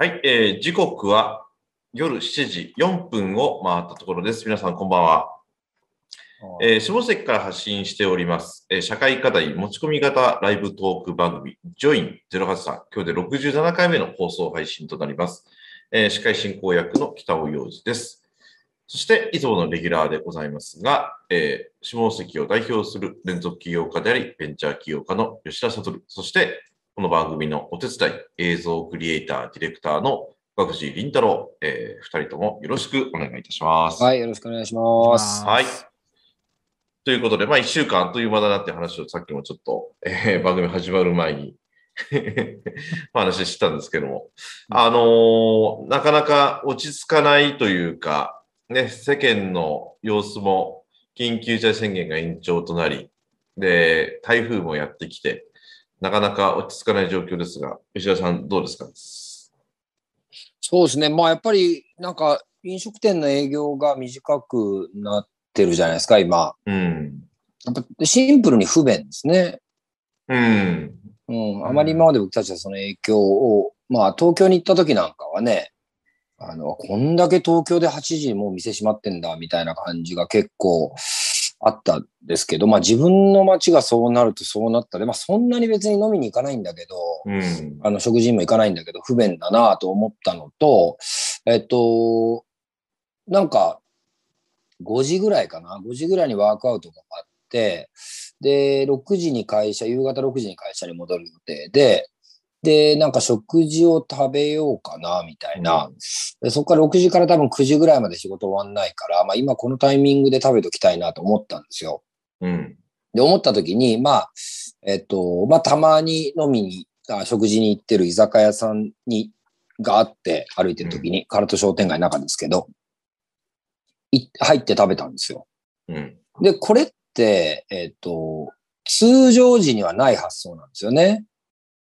はい、えー時刻は夜7時4分を回ったところです。皆さん、こんばんは。えー下関から発信しております、えー社会課題持ち込み型ライブトーク番組、ジョイン083、今日で67回目の放送配信となります。えー司会進行役の北尾洋二です。そして、いつものレギュラーでございますが、えー下関を代表する連続起業家であり、ベンチャー起業家の吉田悟、そして、この番組のお手伝い、映像クリエイター、ディレクターの岡藤凛太郎、えー、二人ともよろしくお願いいたします。はい、よろしくお願いします。はい。ということで、まあ、一週間あっという間だなって話をさっきもちょっと、えー番組始まる前に お話ししたんですけども、あのーなかなか落ち着かないというか、ね、世間の様子も緊急事態宣言が延長となり、で、台風もやってきて、なかなか落ち着かない状況ですが、吉田さんどうですか？そうですね。まあやっぱりなんか飲食店の営業が短くなってるじゃないですか、今。うん。やっぱシンプルに不便ですね。うん。うん。あまり今まで僕たちはその影響を、まあ東京に行った時なんかはね、あの、こんだけ東京で8時にもう店閉まってんだみたいな感じが結構あったんですけど、まあ自分の街がそうなるとそうなったで、まあそんなに別に飲みに行かないんだけど、うん。あの、食事にも行かないんだけど、不便だなと思ったのと、えっと、なんか、5時ぐらいかな ?5 時ぐらいにワークアウトがあって、で、6時に会社、夕方6時に会社に戻る予定で、で、なんか食事を食べようかな、みたいな。でそこから6時から多分9時ぐらいまで仕事終わんないから、まあ今このタイミングで食べときたいなと思ったんですよ。うん。で、思った時に、まあ、えっと、まあ、たまに飲みに、あ食事に行ってる居酒屋さんに、があって、歩いてる時に、唐戸商店街の中ですけど、い入って食べたんですよ。うん。で、これって、えっと、通常時にはない発想なんですよね。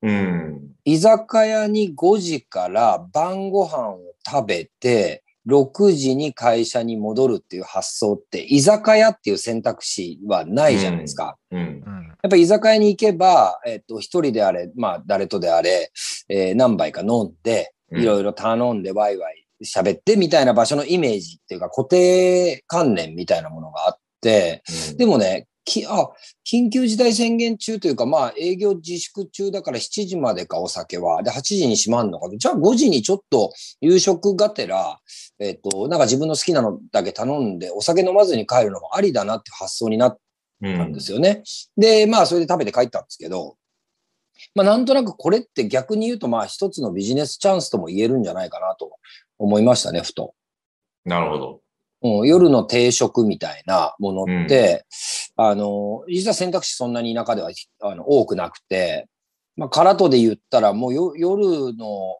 うん。居酒屋に5時から晩ご飯を食べて、6時に会社に戻るっていう発想って、居酒屋っていう選択肢はないじゃないですか。うん。うんやっぱ居酒屋に行けば、えっと、一人であれ、まあ、誰とであれ、えー何杯か飲んで、うんいろいろ頼んで、ワイワイ喋ってみたいな場所のイメージっていうか、固定観念みたいなものがあって、でもね、きあ緊急事態宣言中というか、まあ、営業自粛中だから7時までか、お酒は。で、8時に閉まんのか。じゃあ5時にちょっと夕食がてら、えっ、と、なんか自分の好きなのだけ頼んで、お酒飲まずに帰るのもありだなって発想になっうんたんですよね。で、まあ、それで食べて帰ったんですけど、まあ、なんとなくこれって逆に言うと、まあ、一つのビジネスチャンスとも言えるんじゃないかなと思いましたね、ふと。なるほど。うん、夜の定食みたいなものって、あの、実は選択肢そんなに田舎ではあの多くなくて、まあ、空とで言ったら、もうよ夜の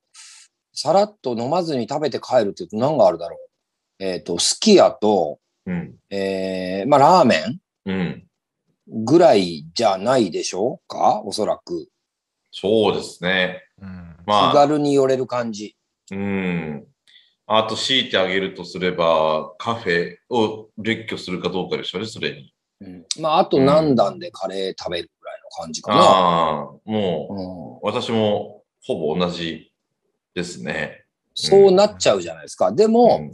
さらっと飲まずに食べて帰るって言うと何があるだろう。えっ、と、すき家と、うん。えー、まあ、ラーメンうん。ぐらいじゃないでしょうか？おそらく。そうですね。うん気まあ、軽に寄れる感じ。うん。あと、強いてあげるとすれば、カフェを列挙するかどうかでしょうね、それに。うん、まあ、あと何段でカレー食べるぐらいの感じかな。ああ、もう、うん、私もほぼ同じですね。そうなっちゃうじゃないですか。でも、うん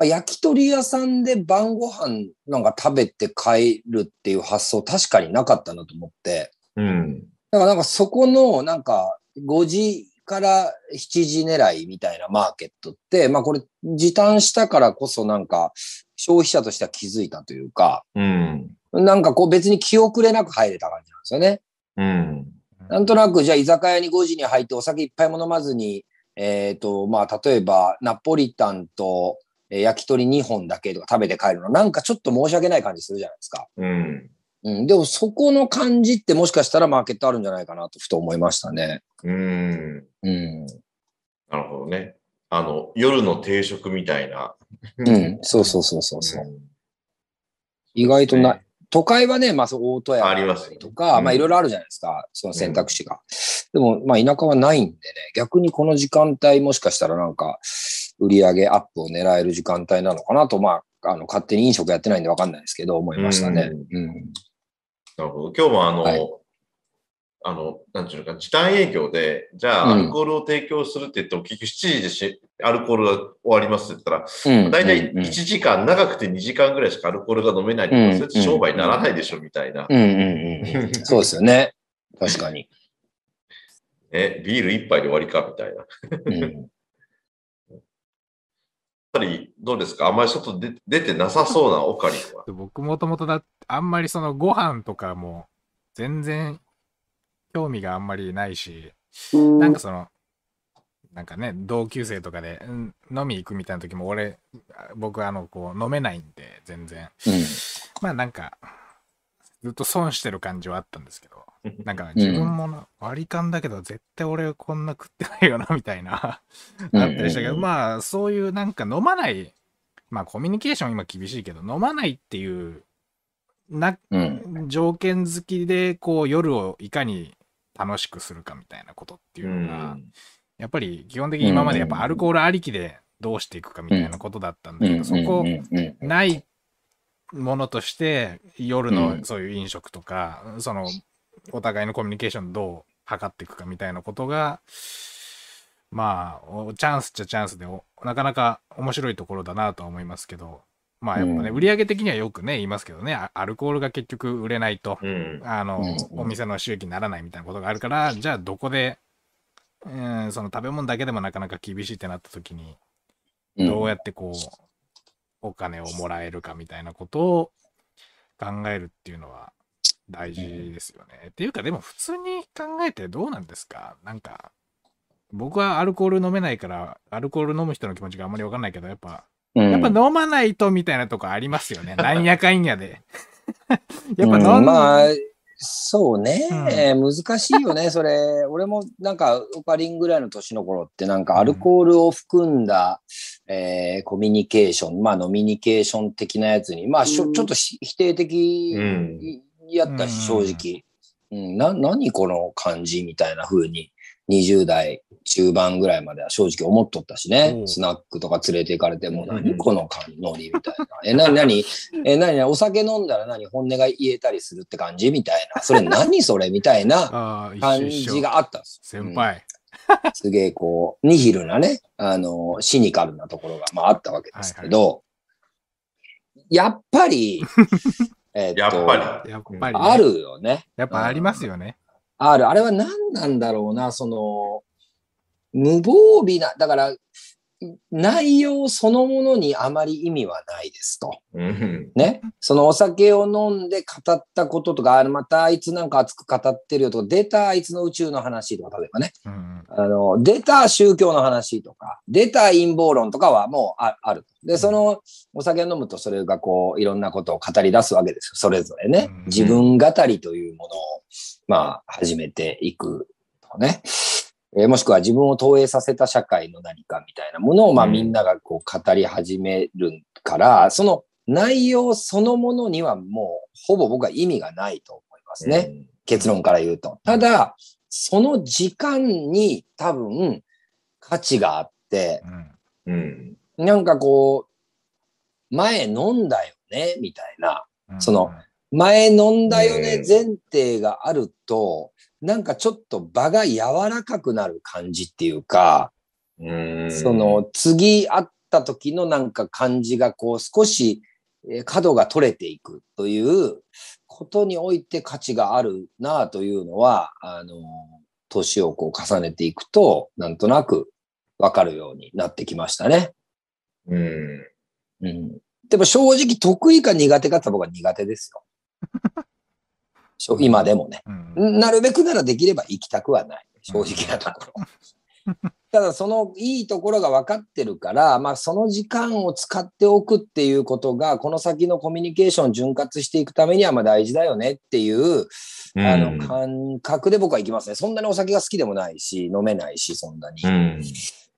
焼き鳥屋さんで晩ご飯なんか食べて帰るっていう発想確かになかったなと思って。うん。だからなんかそこのなんか5時から7時狙いみたいなマーケットって、まあこれ時短したからこそなんか消費者としては気づいたというか、うん。なんかこう別に気遅れなく入れた感じなんですよね。うん。なんとなくじゃあ居酒屋に5時に入ってお酒いっぱいも飲まずに、えっ、と、まあ例えばナポリタンとえー焼き鳥2本だけとか食べて帰るの、なんかちょっと申し訳ない感じするじゃないですか。うん。うん。でもそこの感じってもしかしたらマーケットあるんじゃないかなとふと思いましたね。うん。うん。なるほどね。あの、夜の定食みたいな。うん。そうそうそうそうそう。ん意外とな、都会はね、まあそう大戸屋ありますとか、うんまあいろいろあるじゃないですか、その選択肢が。でも、まあ田舎はないんでね、逆にこの時間帯もしかしたらなんか、売り上げアップを狙える時間帯なのかなと、まあ、あの、勝手に飲食やってないんでわかんないですけど、思いましたね。うん。なるほど。今日もあの、はいあの、なんていうのか、時短営業で、じゃあ、うんアルコールを提供するって言っても、結局7時でしアルコールが終わりますって言ったら、うん大体うんうん1時間、長くて2時間ぐらいしかアルコールが飲めないとか、うんそれって商売にならないでしょ、みたいな。うんうんうんうん。そうですよね。確かに。え、ビール一杯で終わりか、みたいな。うんぱり、どうですか？あんまり外で出てなさそうなオカリンは。僕もともとだ、あんまりそのご飯とかも全然興味があんまりないし、なんかその、なんかね、同級生とかで、うん飲み行くみたいな時も俺、僕あの、こう、飲めないんで、全然。まあなんか、ずっと損してる感じはあったんですけど、なんか自分もな割り勘だけど、絶対俺こんな食ってないよな、みたいな、あったりしたけど、うんまあそういうなんか飲まない、まあコミュニケーション今厳しいけど、飲まないっていう、な、うん。条件付きでこう夜をいかに楽しくするかみたいなことっていううのが、ん。やっぱり基本的に今までやっぱアルコールありきでどうしていくかみたいなことだったんだけど、そこうんうんうんないものとして夜うのん。そういう飲食とか、そのお互いのコミュニケーションどう図っていくかみたいなことがまあおチャンスっちゃチャンスでおなかなか面白いところだなとは思いますけどまあやっぱね、うん。売上的にはよくね言いますけどねあアルコールが結局売れないと、うん。あの、うん。お店の収益にならないみたいなことがあるから、じゃあどこで、うん、その食べ物だけでもなかなか厳しいってなった時に、うん。どうやってこう、お金をもらえるかみたいなことを考えるっていうのは大事ですよね。っていうか、でも普通に考えてどうなんですか？なんか、僕はアルコール飲めないから、アルコール飲む人の気持ちがあんまりわかんないけど、やっぱ、うんやっぱ飲まないとみたいなとこありますよね。なんやかんやで。やっぱ飲ん、うんまあ、そうね、難しいよね、それ。俺もなんか、オカリンぐらいの年の頃って、なんかアルコールを含んだ、えーコミュニケーション、まあ、ノミニケーション的なやつに、まあ、ちょっとし否定的うんやったし、正直。うん、な、何この感じみたいな風に、20代中盤ぐらいまでは正直思っとったしね。スナックとか連れて行かれても、うん。何この感ノリみたいな。え、なになにえ、なにお酒飲んだら何？本音が言えたりするって感じみたいな。それ何それみたいな 感じがあったんです。先輩。うん。すげえこう、ニヒルなね、あの、シニカルなところが、まああったわけですけど、やっぱり、えっとやっぱり。やっぱり、ね、あるよね。やっぱありますよね。ある。あれは何なんだろうな、その、無防備な、だから、内容そのものにあまり意味はないですと。うん。ね。そのお酒を飲んで語ったこととか、あのまたあいつなんか熱く語ってるよとか、出たあいつの宇宙の話とか、例えばね。うんあの、出た宗教の話とか、出た陰謀論とかはもうあある。で、そのお酒を飲むとそれがこう、いろんなことを語り出すわけですよ。それぞれねうん。自分語りというものを、まあ、始めていくとね。えーもしくは自分を投影させた社会の何かみたいなものを、まあうんみんながこう語り始めるから、その内容そのものにはもうほぼ僕は意味がないと思いますね。結論から言うと。ただ、その時間に多分価値があって、うんうん。なんかこう、前飲んだよね、みたいな。うんその前飲んだよねうん前提があると、なんかちょっと場が柔らかくなる感じっていうか、うん。その次会った時のなんか感じがこう少しえー角が取れていくということにおいて価値があるなというのは、あの、年をこう重ねていくと、なんとなくわかるようになってきましたね。うん。うん。でも正直得意か苦手かって僕は苦手ですよ。今でもね。うんなるべくならできれば行きたくはない。正直なところ。ただそのいいところが分かってるから、まあその時間を使っておくっていうことが、この先のコミュニケーションを潤滑していくためにはまあ大事だよねっていう、あの感覚で僕は行きますね。そんなにお酒が好きでもないし、飲めないし、そんなに。うん。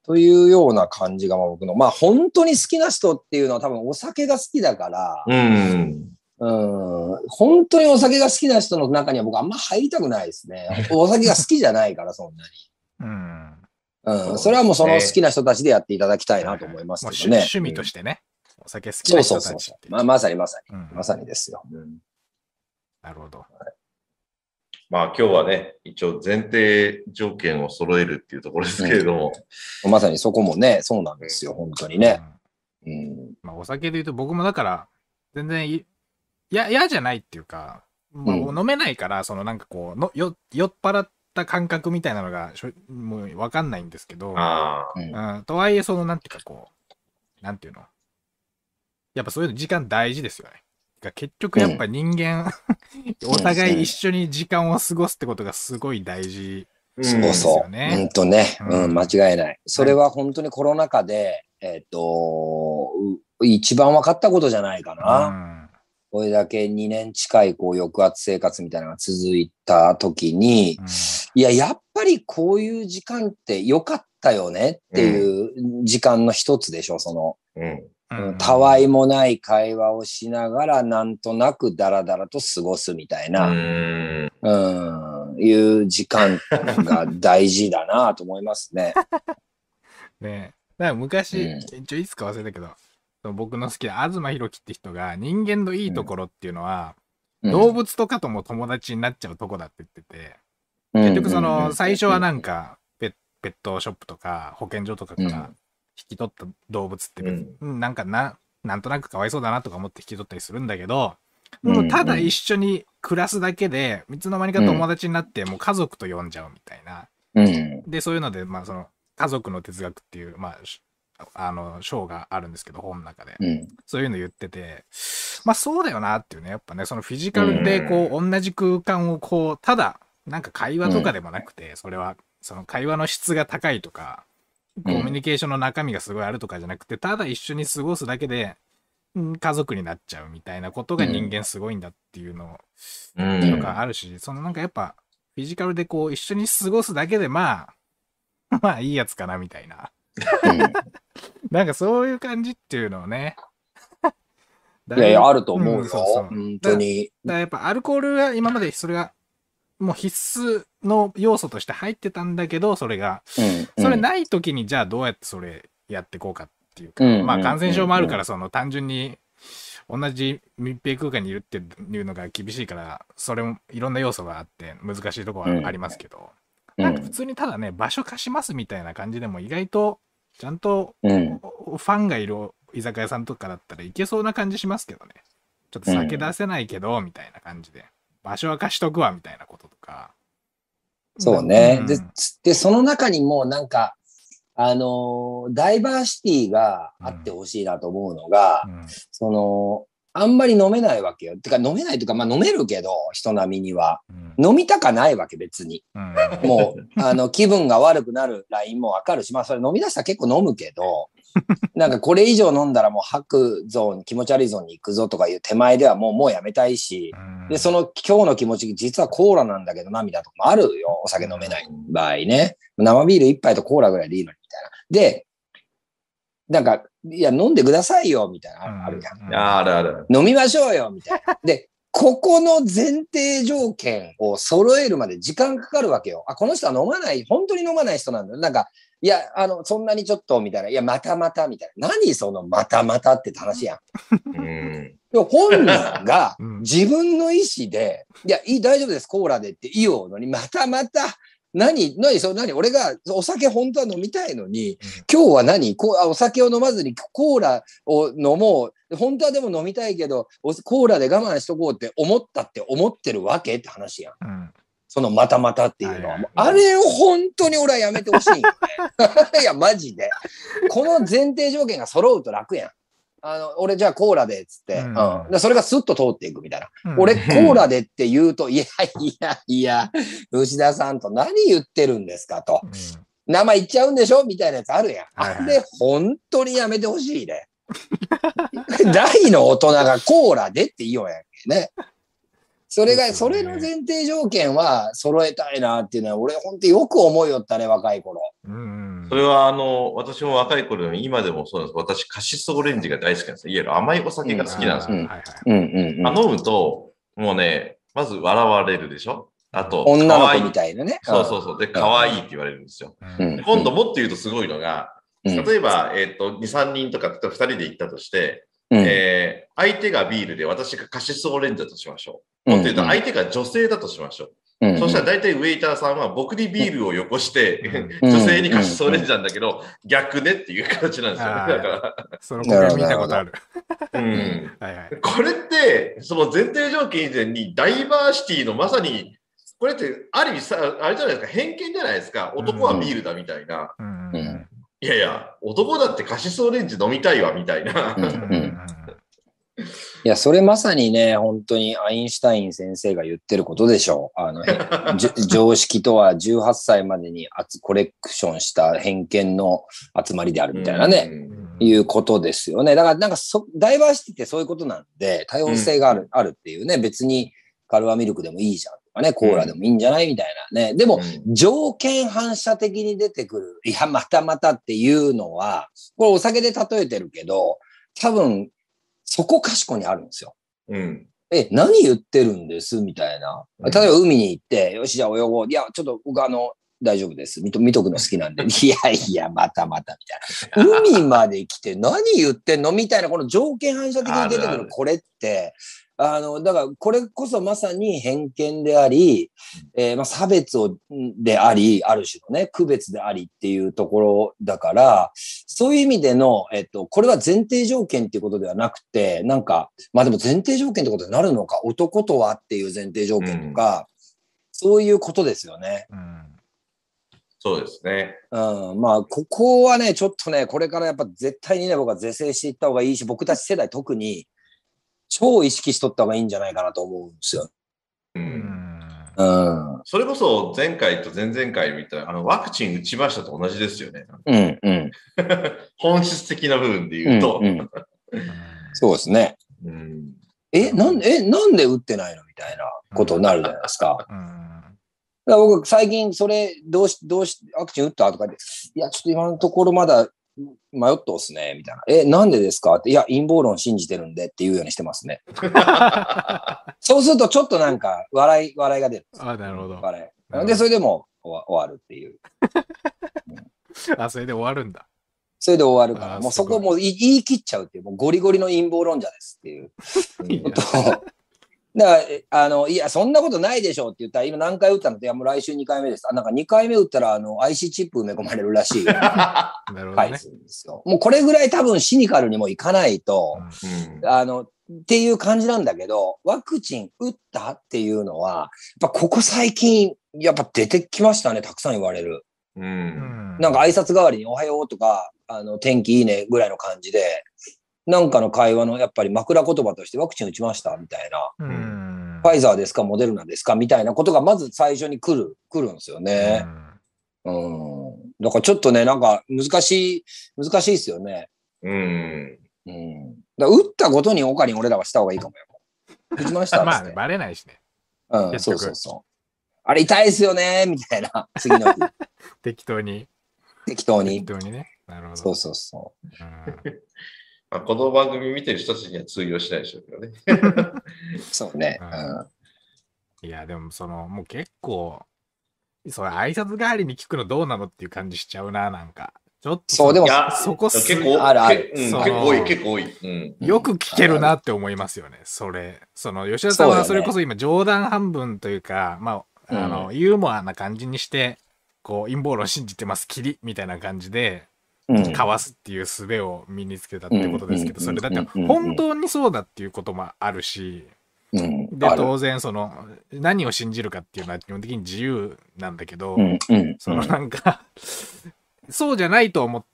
というような感じがまあ僕の、まあ本当に好きな人っていうのは多分お酒が好きだから、うん。うん、本当にお酒が好きな人の中には僕あんま入りたくないですね。お酒が好きじゃないから、そんなうんに。そううん、それはもうその好きな人たちでやっていただきたいなと思いますけどね。趣趣味としてね、お酒好きそうな人そうそうそう。たちっていうまあ、まさにまさうんに、まさにですよ。うんなるほど。まあ今日はね、一応前提条件を揃えるっていうところですけれども。まさにそこもね、そうなんですよ、本当にね。うんうん。まあ、お酒で言うと僕もだから、全然い、いや、嫌じゃないっていうか、まあ、うん飲めないから、そのなんかこうのよ、酔っ払った感覚みたいなのがしょ、もうわかんないんですけど。うんうん、とはいえ、そのなんていうかこう、なんていうの？やっぱそういうの時間大事ですよね。てか結局やっぱ人間、お互い一緒に時間を過ごすってことがすごい大事。うんそうですそう。よねうんとね、ううんん、間違いない。それは本当にコロナ禍で、えっと、う一番分かったことじゃないかうな。ん。これだけ2年近いこう抑圧生活みたいなのが続いた時に、いや、やっぱりこういう時間って良かったよねっていう時間の一つでしょ、その、うん。うんたわいもない会話をしながらなんとなくダラダラと過ごすみたいうな、ん。うん、いう時間が大事だなと思いますね。ねだから昔、うん一応いつか忘れたけど、僕の好きな東博樹って人が人間のいいところっていうのは、動物とかとも友達になっちゃうとこだって言ってて、結局その最初はなんかペペットショップとか保健所とかかうん。ら引き取った動物って別になんかな、なんとなくかわいそうだなとか思って引き取ったりするんだけど、うん。もうただ一緒に暮らすだけで、いつの間にか友達になって、もう家族と呼んじゃうみたいな。うん。で、そういうので、まあその家族の哲学っていう、まあ、しあの、章があるんですけど、本の中で。うん。そういうの言ってて、まあそうだよなっていうね、やっぱね、そのフィジカルでこう、同じ空間をこう、ただ、なんか会話とかでもなくて、それは、その会話の質が高いとか、コミュニケーションの中身がすごいあるとかじゃなくて、ただ一緒に過ごすだけで、うん家族になっちゃうみたいなことが人間すごいんだっていうのうん。とかあるし、そのなんかやっぱ、フィジカルでこう、一緒に過ごすだけで、まあ、まあいいやつかなみたいな。なんかそういう感じっていうのをね。いやいや、あると思うよ。んそうそう本当に。だからやっぱアルコールは今までそれがもう必須の要素として入ってたんだけど、それが、うんそれない時にじゃあどうやってそれやっていこうかっていうか、うんまあ感染症もあるから、その単純に同じ密閉空間にいるっていうのが厳しいから、それもいろんな要素があって難しいところはありますけど、なんか普通にただね、場所貸しますみたいな感じでも意外とちゃんとうん。ファンがいる居酒屋さんとかだったらいけそうな感じしますけどね。ちょっと酒出せないけど、みたいな感じで。場所は貸しとくわ、みたいなこととか。そうね。んで、で、その中にもなんか、あのーダイバーシティがあってほしいなと思うのが、うんその、あんまり飲めないわけよ。てか飲めないというか、まあ飲めるけど、人並みには。うん飲みたかないわけ、別に。うんもう、あの、気分が悪くなるラインもわかるし、まあそれ飲み出したら結構飲むけど、なんかこれ以上飲んだらもう吐くゾーン、気持ち悪いゾーンに行くぞとかいう手前ではもう、もうやめたいし、で、その今日の気持ち、実はコーラなんだけど涙とかもあるよ。お酒飲めない場合ね。生ビール一杯とコーラぐらいでいいのに、みたいな。で、なんか、いや、飲んでくださいよ、みたいなのあるやん。うんあるある。飲みましょうよ、みたいな。で、ここの前提条件を揃えるまで時間かかるわけよ。あ、この人は飲まない、本当に飲まない人なんだよ。なんか、いや、あの、そんなにちょっと、みたいな。いや、またまた、みたいな。何その、またまたって話やん。うん。でも本人がうん自分の意思で、いや、いい、大丈夫です、コーラでって言おうのに、またまた、何、何、そう、何、俺がお酒本当は飲みたいのに、今日は何こうあお酒を飲まずにコーラを飲もう。本当はでも飲みたいけど、おコーラで我慢しとこうって思ったって思ってるわけって話やん。うんそのまたまたっていうのは。あれを本当に俺はやめてほしい。いや、マジで。この前提条件が揃うと楽やん。あの、俺じゃあコーラでっつって、ううんん。でそれがスッと通っていくみたいな。うん俺コーラでって言うと、いやいやいや、牛田さんと何言ってるんですかと。うん名前言っちゃうんでしょみたいなやつあるやん。はいはいあれ、本当にやめてほしいね。大の大人がコーラでって言いようやんけね。それが、それの前提条件は揃えたいなっていうのは、俺本当よく思いよったね、若い頃。うんそれは、あの、私も若い頃でも今でもそうなんです。私、カシスオレンジが大好きなんです。いわゆる甘いお酒が好きなんですよ。うん飲むと、もうね、まず笑われるでしょ？あと、女の子可愛いみたいなね。そうそうそう。で、可愛いって言われるんですよ。うんうん今度もっと言うとすごいのが、うん。例えば、えっ、と、2、3人とか、例えば2人で行ったとして、うんえー相手がビールで私がカシスオレンジだとしましょう。もっと言うと、相手が女性だとしましょう。うんそしたら大体ウェイターさんは僕にビールをよこして、うん女性にカシスオレンジなんだけど、逆ねっていう形なんですよね。だから、その見たことある。うん。はいはい。これって、その前提条件以前にダイバーシティのまさに、これってある意味さ、あれじゃないですか、偏見じゃないですか。男はビールだみたいな。うんうんいやいや、男だってカシスオレンジ飲みたいわみたいな。うんうんうん いや、それまさにね、本当にアインシュタイン先生が言ってることでしょう。あの、常識とは18歳までにあつコレクションした偏見の集まりであるみたいなね、うんいうことですよね。だからなんかそ、ダイバーシティってそういうことなんで、多様性がある、あるっていうね、別にカルワミルクでもいいじゃんとかね、コーラでもいいんじゃないみたいなね。でも、うん条件反射的に出てくる、いや、またまたっていうのは、これお酒で例えてるけど、多分、そこかしこにあるんですよ。うん。え、何言ってるんです？みたいな。うん例えば海に行って、よし、じゃあ泳ごう。いや、ちょっと僕あの、大丈夫です。見と見とくの好きなんで。いやいや、またまた、みたいな。海まで来て何言ってんの？みたいな、この条件反射的に出てくるこれって、あの、だからこれこそまさに偏見であり、えーまあ、差別をんであり、ある種のね、区別でありっていうところだから、そういう意味での、えっと、これは前提条件っていうことではなくて、なんか、まあでも前提条件ってことになるのか、男とはっていう前提条件とか、そういうことですよね。うんそうですね。うん、まあ、ここはね、ちょっとね、これからやっぱ絶対にね、僕は是正していった方がいいし、僕たち世代特に超意識しとった方がいいんじゃないかなと思うんですよ。う。うんんうん。それこそ前回と前々回みたいな、あの、ワクチン打ちましたと同じですよね。うん、うん。本質的な部分で言うと。うんうんそうですね。うんえ、なんで、え、なんで打ってないのみたいなことになるじゃないですか。だかうんら僕、最近それ、どうし、どうし、ワクチン打ったとか言って、いや、ちょっと今のところまだ迷っとっすね、みたいな。え、なんでですか？って、いや、陰謀論信じてるんでっていうようにしてますね。そうするとちょっとなんか、笑い、笑いが出る。あ、なるほど。笑い。で、それでも終わ終わるっていう。あ、それで終わるんだ。それで終わるから、もうそこもう言い切っちゃうっていう、もうゴリゴリの陰謀論者ですっていう うとを。だから、えあの、いや、そんなことないでしょうって言ったら、今何回打ったのって、いや、もう来週2回目です。あ、なんか2回目打ったら、あの、IC チップ埋め込まれるらしい。なるほどね。はい、するんですよ。もうこれぐらい多分シニカルにもいかないと、うんあの、っていう感じなんだけど、ワクチン打ったっていうのは、やっぱここ最近、やっぱ出てきましたね、たくさん言われる。う。うんんなんか挨拶代わりにおはようとか、あの、天気いいねぐらいの感じで、なんかの会話のやっぱり枕言葉としてワクチン打ちましたみたいな。うんファイザーですかモデルナですかみたいなことがまず最初に来る、来るんですよね。うん。だからちょっとね、なんか難しい、難しいですよね。うん。うん。だ打ったことに他に俺らはした方がいいかもよ。打ちましたっ まあね。バレないしね。うん、そうそうそう。あれ痛いですよねみたいな。次の日、適当に。適当に適。当にね。なるほど。そうそうそうんまあ、この番組見てる人たちには通用しないでしょうけどね。う。そうね。ううんん。いや、でもその、もう結構、それ挨拶代わりに聞くのどうなのっていう感じしちゃうな、なんか。ちょっとそうでもいや、そこす結構、あるあるけうん結構多い、結構多い。うん。よく聞けるなって思いますよね、それ。その、吉田さんはそれこそ今冗談半分というか、まあ、あの、ユーモアな感じにして、こう、陰謀論信じてます、キリみたいな感じで、うん。かわすっていう術を身につけたってことですけど、うんそれだってうん本当にそうだっていうこともあるし、うん。で、当然その、何を信じるかっていうのは基本的に自由なんだけど。そのなんか、そうじゃないと思っ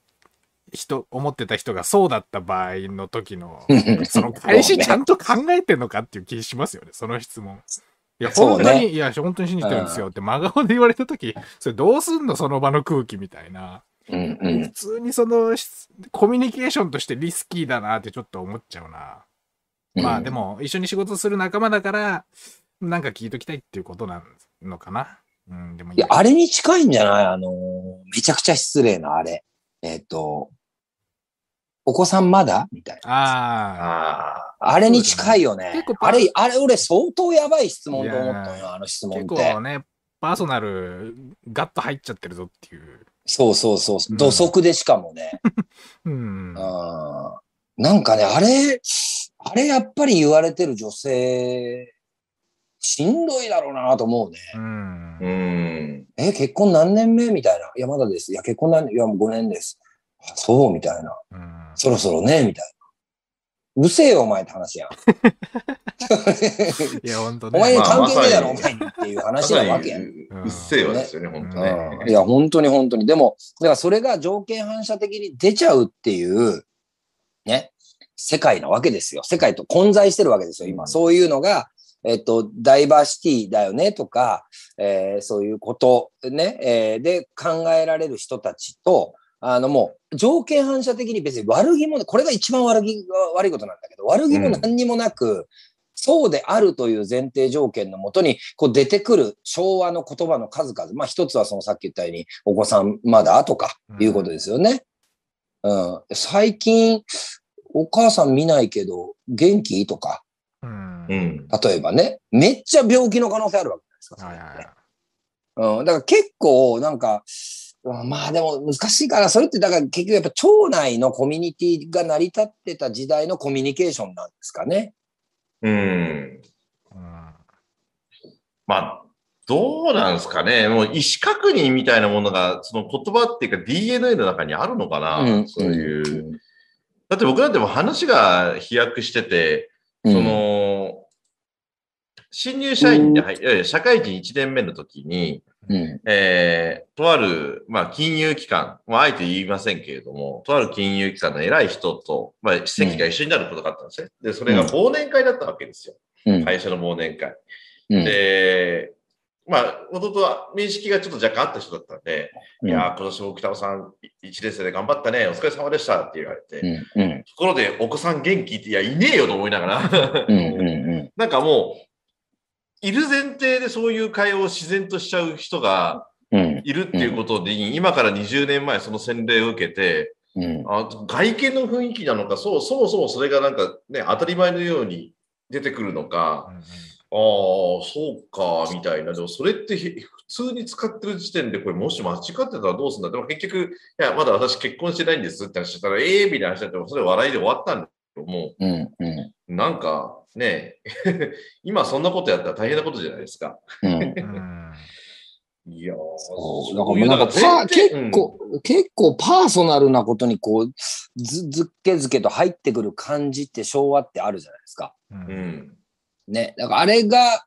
人思ってた人がそうだった場合の時の、その返しちゃんと考えてんのかっていう気しますよね、その質問。いや、本当に、いや、本当に信じてるんですよって真顔で言われた時、それどうすんのその場の空気みたいな。うん。うん普通にその、しコミュニケーションとしてリスキーだなってちょっと思っちゃうな。まあでも、一緒に仕事する仲間だから、なんか聞いときたいっていうことなのかな。うん、でもいいや、あれに近いんじゃない？あのー、めちゃくちゃ失礼なあれ。えっ、と、お子さんまだ？みたいな。ああ。ああれに近いよね結構。パあれ、あれ俺相当やばい質問と思ったのよ、あの質問結って構。ね、パーソナル、ガッと入っちゃってるぞっていう。そうそうそううん。土足でしかもね。うん。あなんかね、あれ、あれやっぱり言われてる女性、しんどいだろうなと思うね。うんう。ん。え、結婚何年目みたいな。いや、まだです。いや、結婚何年いや、もう5年です。あそうみたいな。うんそろそろね、みたいな。うるせえよ、お前って話やん。いや、ほんとお前に関係ねえだろ、お前にっていうま話なわけやん。うっせぇわですよね、本当ね。うんいや、本当に本当に。でも、だからそれが条件反射的に出ちゃうっていう、ね、世界なわけですよ。世界と混在してるわけですよ、今。うんそういうのが、えっと、ダイバーシティだよねとか、えーそういうこと、ね、えーで考えられる人たちと、あのもう条件反射的に別に悪気も、これが一番悪気悪いことなんだけど、悪気も何にもなく、そうであるという前提条件のもとに、こう出てくる昭和の言葉の数々。まあ一つはそのさっき言ったように、お子さんまだとかいうことですよね。うん。最近、お母さん見ないけど、元気？とか、うん。はいうん。例えばね、めっちゃ病気の可能性あるわけじゃないはいですか。うん。だから結構、なんか、うんまあでも難しいから、それってだから結局やっぱ町内のコミュニティが成り立ってた時代のコミュニケーションなんですかね。うん。うんまあ、どうなんですかね。もう意思確認みたいなものが、その言葉っていうか DNA の中にあるのかな。うんそういう。だって僕なんてもう話が飛躍してて、うん、その、新入社員で入、いやいや社会人1年目の時に、うん、えー、とある、まあ、金融機関、まあ、あえて言いませんけれども、とある金融機関の偉い人と、まあ、席が一緒になることがあったんですね。で、それが忘年会だったわけですよ。うん、会社の忘年会。うん、で、まあ、元々は面識がちょっと若干あった人だったんで、いやー、今年も北尾さん、1年生で頑張ったね、お疲れ様でしたって言われて、うん、うん、ところで、お子さん元気って、いや、いねえよと思いながら、うん、うん、なんかもう、いる前提でそういう会話を自然としちゃう人がうん、いるっていうことで、今から20年前その洗礼を受けて、うん、あ外見の雰囲気なのか、そう、そもそもそれがなんかね、当たり前のように出てくるのか、ああ、そうか、みたいな。でもそれってへ普通に使ってる時点で、これもし間違ってたらどうするんだでも結局、いや、まだ私結婚してないんですって話したら、ええー、みたいな話だって、それ笑いで終わったんども、うん、うん、なんかね、今そんなことやったら大変なことじゃないですか。うん。うんいやー、そう。かなんか結構、結構パーソナルなことにこう、ず、ずっけずけと入ってくる感じって昭和ってあるじゃないですか。ううんん。ね。だからあれが、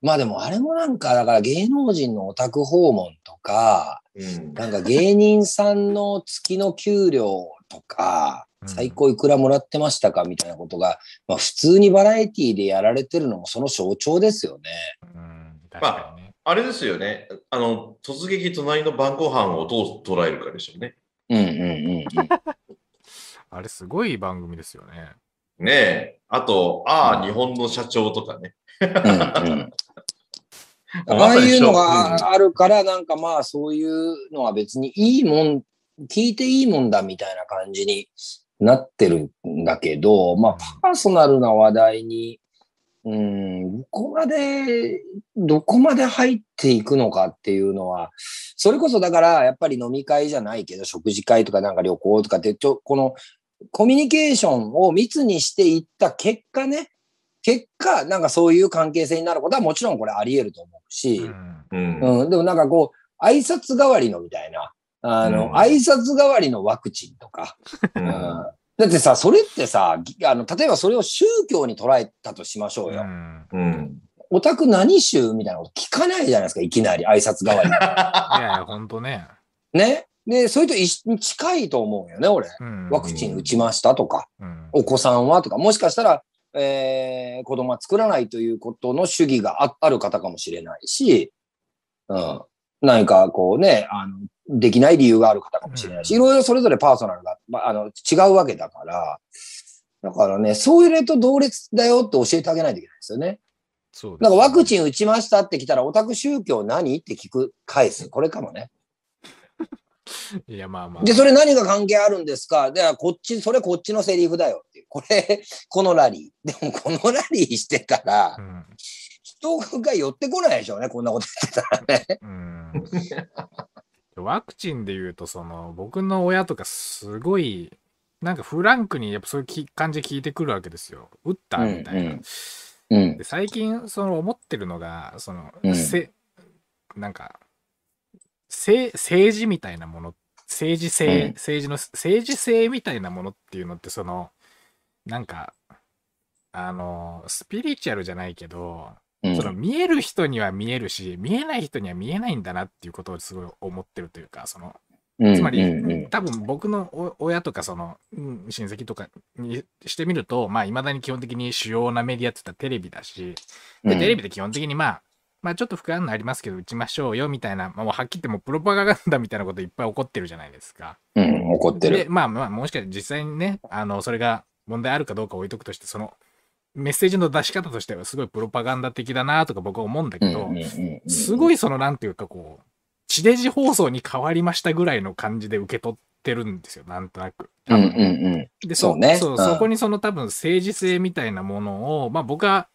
まあでもあれもなんか、だから芸能人のオタク訪問とか、うん。なんか芸人さんの月の給料とか、うん最高いくらもらってましたかみたいなことが、まあ普通にバラエティでやられてるのもその象徴ですよね。うん確かにね。あれですよね。あの、突撃隣の晩ご飯をどう捉えるかでしょうね。うんうんうんうん。あれすごい番組ですよね。ねえ。あと、ああ、日本の社長とかね。うんうん ああいうのがあるから、なんかまあそういうのは別にいいもん、聞いていいもんだみたいな感じになってるんだけど、まあパーソナルな話題に、うん、どこまで、どこまで入っていくのかっていうのは、それこそだからやっぱり飲み会じゃないけど、食事会とかなんか旅行とかって、ちょこのコミュニケーションを密にしていった結果ね、結果、なんかそういう関係性になることはもちろんこれあり得ると思うし、うんうん。うん、でもなんかこう、挨拶代わりのみたいな、あの、うん挨拶代わりのワクチンとか、うんうんだってさ、それってさ、ぎあの、例えばそれを宗教に捉えたとしましょうよ。うんうん。オタク何宗みたいなこと聞かないじゃないですか、いきなり挨拶代わりに。いやいや、ほんとね。ね。で、それと一緒に近いと思うよね、俺。うんワクチン打ちましたとか、うんお子さんはとか、もしかしたら、えー子供は作らないということの主義があある方かもしれないし、うん。何かこうね、あの、できない理由がある方かもしれないし、いろいろそれぞれパーソナルが、まあ、あの、違うわけだから、だからね、そういう例と同列だよって教えてあげないといけないですよね。そうですなんかワクチン打ちましたって来たら、オタク宗教何って聞く、返す。これかもね。いや、まあまあ。で、それ何が関係あるんですか？で、こっち、それこっちのセリフだよっていう。これ、このラリー。でも、このラリーしてたらう、ん人が寄ってこないでしょうね、こんなこと言ってたらね。うん ワクチンで言うと、その、僕の親とかすごい、なんかフランクにやっぱそういうき感じで聞いてくるわけですよ。打ったみたいな。うんうんうんで。最近その思ってるのがその、うんせなんかせ政治みたいなもの政治性、うん政治の政治性みたいなものっていうのってそのなんかあのスピリチュアルじゃないけど、うんその見える人には見えるし見えない人には見えないんだなっていうことをすごい思ってるというかそのうんつまり、多分僕のお親とかその、うん親戚とかにしてみると、まあ、未だに基本的に主要なメディアって言ったらテレビだし、で、うんテレビで基本的にまあ、まあちょっと不安ありますけど、打ちましょうよみたいな、まあ、もうはっきり言ってもうプロパガンダみたいなこといっぱい起こってるじゃないですか。うん、怒ってで、る。まあまあ、もしかして実際にね、あの、それが問題あるかどうか置いとくとして、その、メッセージの出し方としてはすごいプロパガンダ的だなとか僕は思うんだけど、すごい。いそのなんていうかこう、地デジ放送に変わりましたぐらいの感じで受け取ってるんですよ、なんとなく。うんうんうん。で、そうねそう、うんそこにその多分政治性みたいなものを、まあ僕は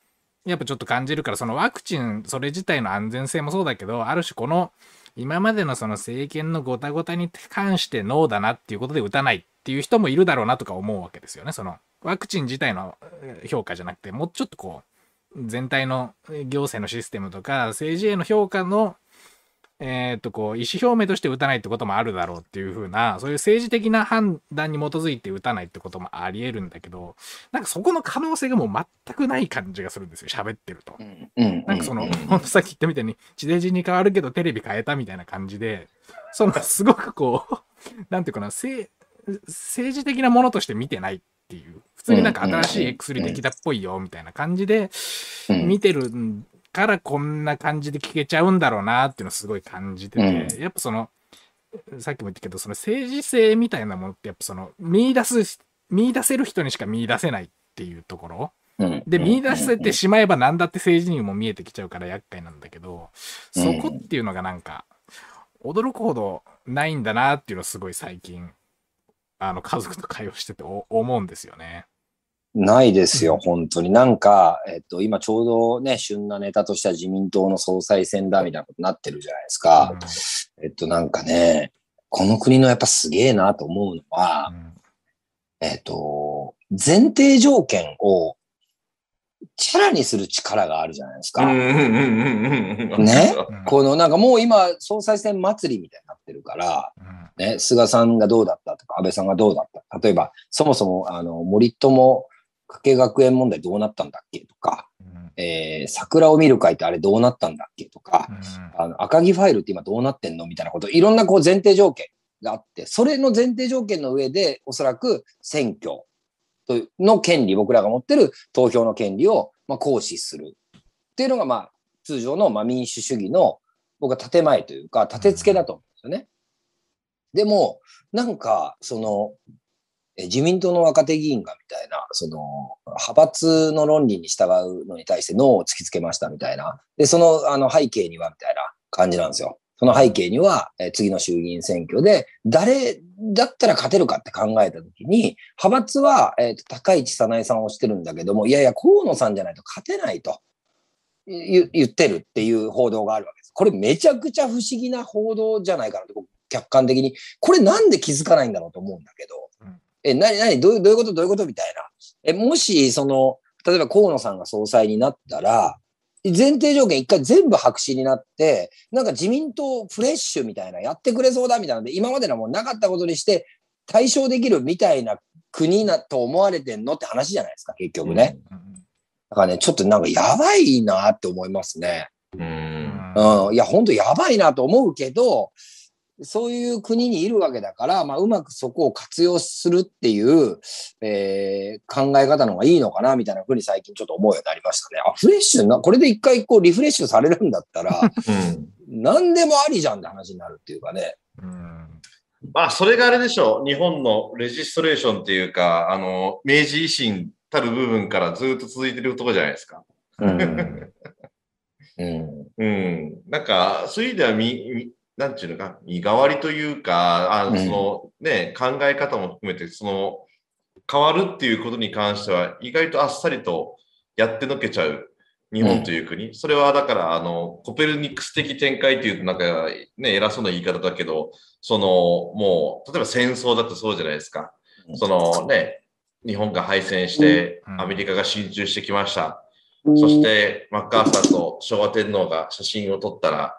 やっぱちょっと感じるから、そのワクチン、それ自体の安全性もそうだけど、ある種この今までのその政権のごたごたに関してノーだなっていうことで打たないっていう人もいるだろうなとか思うわけですよね。そのワクチン自体のえー評価じゃなくて、もうちょっとこう、全体のえー行政のシステムとか、政治への評価のえーっとこう意思表明として打たないってこともあるだろうっていう風なそういう政治的な判断に基づいて打たないってこともありえるんだけどなんかそこの可能性がもう全くない感じがするんですよ喋ってると。うんうん。なんかその、うんほんとさっき言ったみたいに地デジに変わるけどテレビ変えたみたいな感じでそのすごくこうなんていうかな政政治的なものとして見てないっていう。普通になんか新しい薬できたっぽいよみたいな感じでうん。見てるからこんな感じで聞けちゃうんだろうなっていうのをすごい感じてて、やっぱそのさっきも言ったけどその政治性みたいなものってやっぱその見出す見出せる人にしか見出せないっていうところ。うん。で見出せてしまえば何だって政治にも見えてきちゃうから厄介なんだけどうん。そこっていうのがなんか驚くほどないんだなっていうのをすごい最近あの家族と会話しててお思うんですよね。ないですよ、うん本当に。なんか、えっと、今ちょうどね、旬なネタとしては自民党の総裁選だみたいなことになってるじゃないですか。えっと、なんかね、この国のやっぱすげえなと思うのはう、んえっと、前提条件をチャラにする力があるじゃないですか。ねうんこのなんかもう今、総裁選祭りみたいになってるから、うん。ね、菅さんがどうだったとか、安倍さんがどうだった。例えば、そもそも、あの、森友加計学園問題どうなったんだっけとか、うん。えー桜を見る会ってあれどうなったんだっけとか、うん。あの赤木ファイルって今どうなってんのみたいなこと、いろんなこう前提条件があって、それの前提条件の上で、おそらく選挙との権利、僕らが持ってる投票の権利を、まあ、行使するっていうのが、まあ、通常の、まあ、民主主義の、僕は建前というか、立て付けだと思うんですよね。でも、なんか、その、自民党の若手議員がみたいな、その、派閥の論理に従うのに対してノーを突きつけましたみたいな。で、その、あの、背景にはみたいな感じなんですよ。その背景には、えー次の衆議院選挙で、誰だったら勝てるかって考えたときに、派閥は、えーと高市早苗さんを推してるんだけども、いやいや、河野さんじゃないと勝てないと言言ってるっていう報道があるわけです。これめちゃくちゃ不思議な報道じゃないかなと、僕客観的に。これなんで気づかないんだろうと思うんだけど、うんえ、なになにどういうどういうことどういうことみたいな。え、もし、その、例えば河野さんが総裁になったら、前提条件一回全部白紙になって、なんか自民党フレッシュみたいな、やってくれそうだみたいなので、今までのもうなかったことにして対象できるみたいな国なと思われてんのって話じゃないですか、結局ね。うんだからね、ちょっとなんかやばいなって思いますね。う。うんんうん。いや、本当やばいなと思うけど、そういう国にいるわけだから、まあ、うまくそこを活用するっていう、えー考え方の方がいいのかな、みたいなふうに最近ちょっと思うようになりましたね。あ、フレッシュな、これで一回こうリフレッシュされるんだったら、うん何でもありじゃんって話になるっていうかね。うんまあ、それがあれでしょう。日本のレジストレーションっていうか、あの、明治維新たる部分からずっと続いてるところじゃないですか。うん。うん。うん。なんか、そういう意味ではみ、みなんていうのか、身代わりというか、あうんそのね、考え方も含めて、その、変わるっていうことに関しては、意外とあっさりとやってのけちゃう日本という国。それはだから、あの、コペルニクス的展開っていうと、なんかね、偉そうな言い方だけど、その、もう、例えば戦争だってそうじゃないですか。そのね、日本が敗戦して、うんアメリカが進駐してきました。そしてマッカーサーと昭和天皇が写真を撮ったら、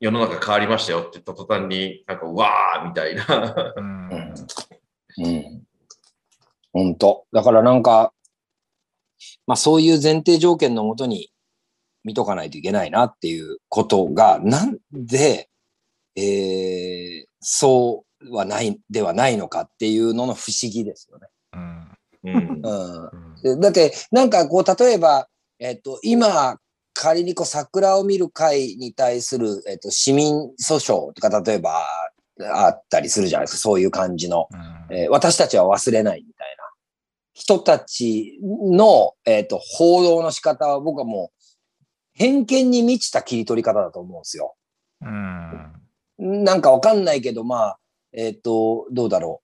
世の中変わりましたよって言った途端に、なんか、わーみたいな。うんうん。本当だからなんか、まあそういう前提条件のもとに見とかないといけないなっていうことが、なんで、えー、そうはない、ではないのかっていうのの不思議ですよね。うんうんうん。うんだって、なんかこう、例えば、えっと、今、仮にこう桜を見る会に対する、えっと、市民訴訟とか、例えば、あったりするじゃないですか。そういう感じの。うんえー私たちは忘れないみたいな人たちの、えっと報道の仕方は僕はもう偏見に満ちた切り取り方だと思うんですよ。うんなんかわかんないけど、まあ、えっ、と、どうだろ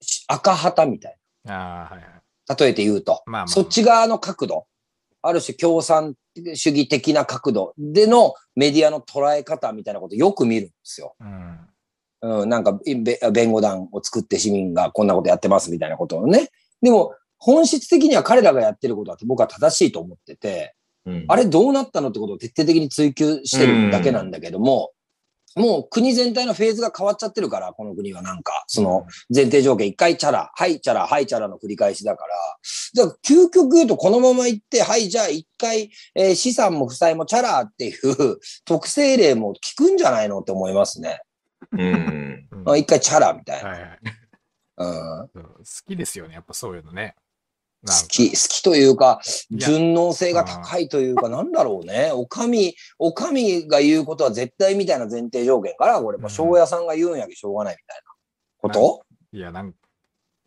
う。し赤旗みたいああ、はいはい。な。例えて言うと、まあまあそっち側の角度、ある種共産主義的な角度でのメディアの捉え方みたいなことよく見るんですよ。うんうん、なんかべ弁護団を作って市民がこんなことやってますみたいなことをね。でも、本質的には彼らがやってることだって僕は正しいと思ってて、うんあれどうなったのってことを徹底的に追求してるだけなんだけども、もう国全体のフェーズが変わっちゃってるから、この国はなんか、その前提条件、一回チャラ、はいチャラ、はいチャラの繰り返しだから、じゃあ究極言うとこのまま行って、はい、じゃあ一回、えー資産も負債もチャラっていう特性例も効くんじゃないのって思いますね。うん。一回チャラみたいな。はいはいうん、好きですよね、やっぱそういうのね。好き、好きというか、順応性が高いというか、なんだろうね。お上、お上が言うことは絶対みたいな前提条件から、これ、うん。庄屋さんが言うんやけしょうがないみたいなこと？いや、なんか、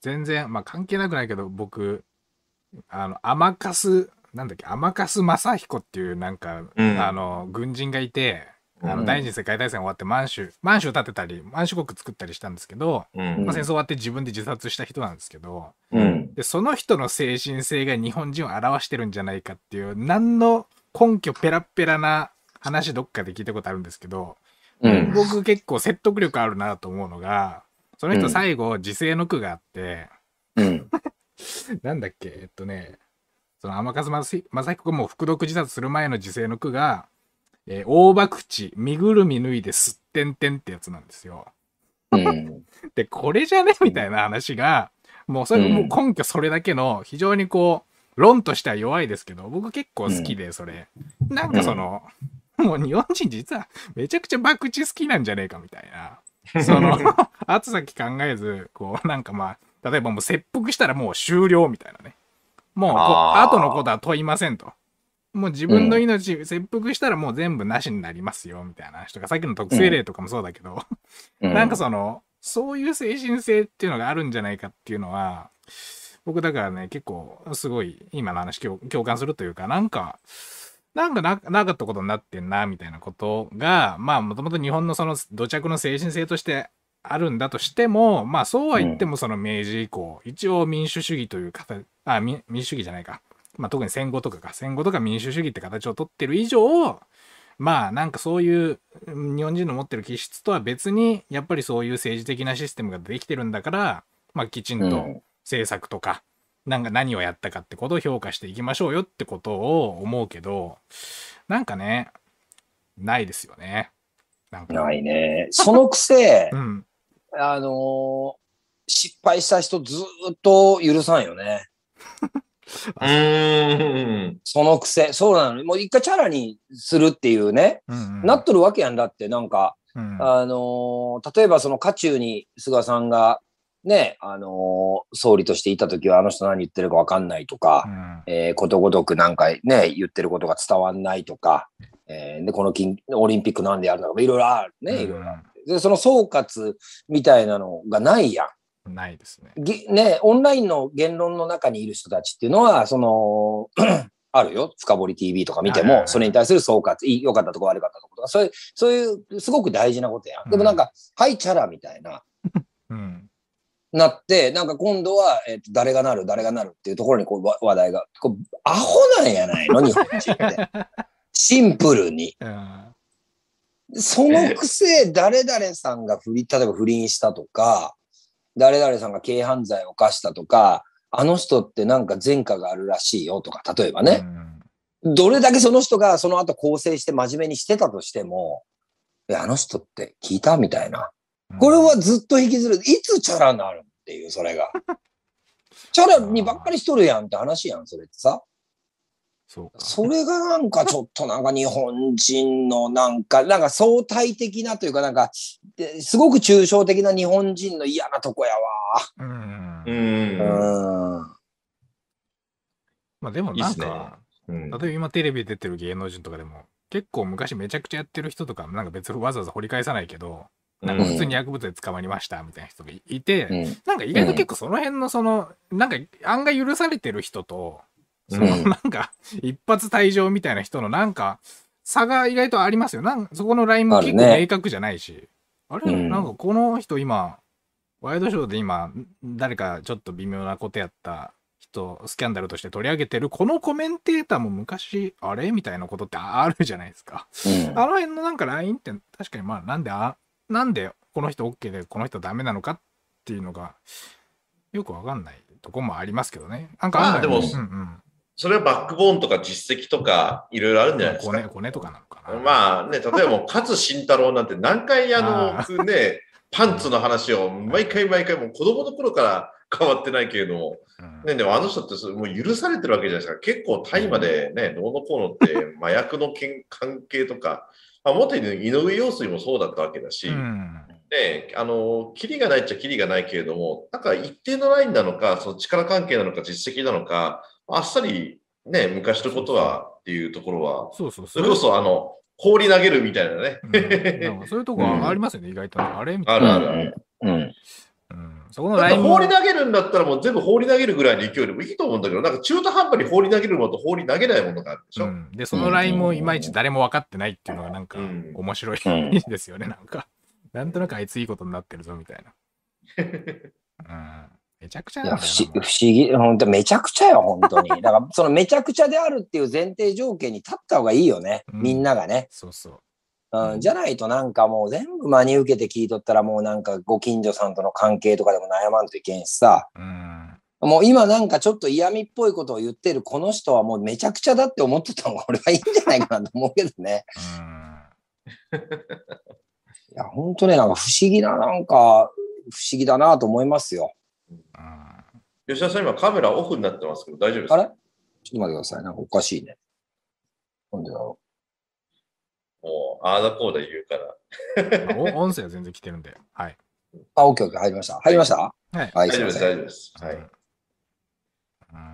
全然、まあ関係なくないけど、僕、あの、甘粕、なんだっけ、甘粕正彦っていう、なんか、うん。あの、軍人がいて、あの、うん。第二次世界大戦終わって満州、満州建てたり、満州国作ったりしたんですけど、うん。まあ、戦争終わって自分で自殺した人なんですけど、うん。で、その人の精神性が日本人を表してるんじゃないかっていう、何の根拠ペラッペラな話どっかで聞いたことあるんですけど、うん。僕結構説得力あるなと思うのが、その人うん最後、時世の句があって、うん。なんだっけ、えっとね、その天笠正正彦がもう服毒自殺する前の時世の句が、えー大博打、身ぐるみ脱いですってんてんってやつなんですよ。うん。で、これじゃねみたいな話が、もうそれもう根拠それだけの、非常にこう、論としては弱いですけど、僕結構好きで、それ。なんかその、もう日本人実はめちゃくちゃ博打好きなんじゃねえかみたいな。その、後先考えず、こう、なんかまあ、例えばもう切腹したらもう終了みたいなね。もうこう、後のことは問いませんと。もう自分の命、切腹したらもう全部なしになりますよ、みたいな人が、さっきの特性例とかもそうだけど、なんかその、そういう精神性っていうのがあるんじゃないかっていうのは、僕だからね、結構、すごい、今の話共共感するというか、なんか、なんかななかったことになってんな、みたいなことが、まあ、もともと日本のその土着の精神性としてあるんだとしても、まあ、そうは言ってもその明治以降、一応民主主義という形、あ、民民主主義じゃないか。まあ、特に戦後とかか、戦後とか民主主義って形をとってる以上、まあなんかそういううん日本人の持ってる気質とは別にやっぱりそういう政治的なシステムができてるんだから、まあ、きちんとうん政策とか、なんか何をやったかってことを評価していきましょうよってことを思うけどなんかねないですよね。なんかないね。そのくせう、ん、あのー失敗した人ずーっと許さんよね。うーん。そのくせ。そうなの。もう一回チャラにするっていうね。うんうんなっとるわけやんだって、なんか、うんあのー例えばその渦中に菅さんが、ね、あのー総理としていた時はあの人何言ってるかわかんないとか、うんえーことごとくなんかね、言ってることが伝わんないとか、えーで、この金オリンピックなんでやるのか、いろいろあるね、いろいろある。で、その総括みたいなのがないやん。うんないですね。ぎね、オンラインの言論の中にいる人たちっていうのは、その、あるよ。深掘り TV とか見ても、それに対する総括、いい良かったとこ悪かったところとか、そういう、そういう、すごく大事なことやん。でもなんか、はい、チャラみたいな、うんなって、なんか今度は、えっ、と、誰がなる、誰がなるっていうところにこうわ話題が、こうアホなんやないの？日本人って。シンプルに。うんそのくせ、誰々さんが不倫、例えば不倫したとか、誰々さんが軽犯罪を犯したとか、あの人ってなんか前科があるらしいよとか、例えばね。どれだけその人がその後構成して真面目にしてたとしても、え、あの人って聞いたみたいな。これはずっと引きずる。いつチャラになるっていう、それが。チャラにばっかりしとるやんって話やん、それってさ。そうか。それがなんかちょっとなんか日本人のなんか、なんか相対的なというかなんか、すごく抽象的な日本人の嫌なとこやわ。うん。う。うんん。まあでもいいっすねなんか、うん例えば今テレビ出てる芸能人とかでも、結構昔めちゃくちゃやってる人とか、なんか別にわざわざ掘り返さないけど、なんか普通に薬物で捕まりましたみたいな人がいて、うん。なんか意外と結構その辺のその、なんか案外許されてる人と、そのうんなんか一発退場みたいな人のなんか差が意外とありますよ。なんそこのラインも結構明確じゃないし、あれ、うんなんかこの人今、ワイドショーで今、誰かちょっと微妙なことやった人、スキャンダルとして取り上げてる、このコメンテーターも昔、あれみたいなことってあるじゃないですか。うんあの辺のなんかラインって確かにまあなんであなんでこの人 OK でこの人ダメなのかっていうのがよくわかんないとこもありますけどね。なんかまあでも案外うんうん。それはバックボーンとか実績とかいろいろあるんじゃないですか。コネコネとかなのかな。まあね、例えば勝慎太郎なんて何回ああの、ね、パンツの話を毎回毎回もう子供の頃から 変わってないけれども、うん。ね、でもあの人ってもう許されてるわけじゃないですか。結構大麻でね、どうのこうのって麻薬のけん関係とか、まあ、もっと言うと井上陽水もそうだったわけだし、うん。ね、あの、キリがないっちゃキリがないけれども、なんか一定のラインなのか、その力関係なのか、実績なのか、あっさりね、昔のことはっていうところは、そうそうそれこそあの、放り投げるみたいなね。うんそういうとこはありますよね、意外とね。あれみたあいな。るあるある。うん。うんそこのラインも放り投げるんだったらもう全部放り投げるぐらいの勢いでもいいと思うんだけど、なんか中途半端に放り投げるものと放り投げないものがあるでしょ。うん、で、そのラインもいまいち誰も分かってないっていうのがなんかうん面白いうん ですよね、なんか。なんとなくあいついいことになってるぞみたいな。うん、めちゃくちゃだ不思議、本当めちゃくちゃよ、本当に。だから、そのめちゃくちゃであるっていう前提条件に立った方がいいよね。うんみんながね。そうそう。うん、じゃないとなんかもう全部真に受けて聞いとったらもうなんかご近所さんとの関係とかでも悩まんといけんしさ。うん。もう今なんかちょっと嫌味っぽいことを言ってるこの人はもうめちゃくちゃだって思ってたのが俺はいいんじゃないかなと思うけどね。いや、本当ね、なんか不思議な、なんか不思議だなと思いますよ。うん吉田さん、今カメラオフになってますけど、大丈夫ですか？あれ？ちょっと待ってください。なんかおかしいね。なんでだろもう、ああだこうだ言うから。うんお音声は全然来てるんで。はい。う。あ、オッケーオッケー、入りました。入りました？はい。はい、大丈夫です、すいません。大丈夫です。はい。うん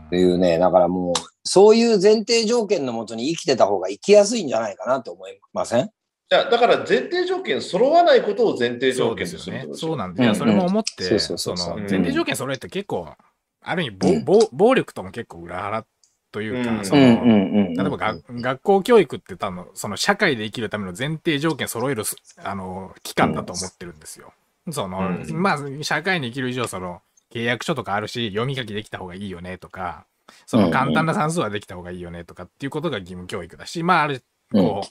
っていうね、だからもう、そういう前提条件のもとに生きてた方が生きやすいんじゃないかなと思いません？いや、だから前提条件揃わないことを前提条件ですよね。そうなんで、いや、それも思って、うんその前提条件揃えて結構、ある意味うん。暴、暴暴力とも結構裏腹というか、うん。その、ん例えばが学校教育って多分、その社会で生きるための前提条件揃えるす、あの、期間だと思ってるんですよ。その、うん。まあ、社会に生きる以上、その、契約書とかあるし、読み書きできた方がいいよねとか、その簡単な算数はできた方がいいよねとかっていうことが義務教育だし、まあ、ある、こう、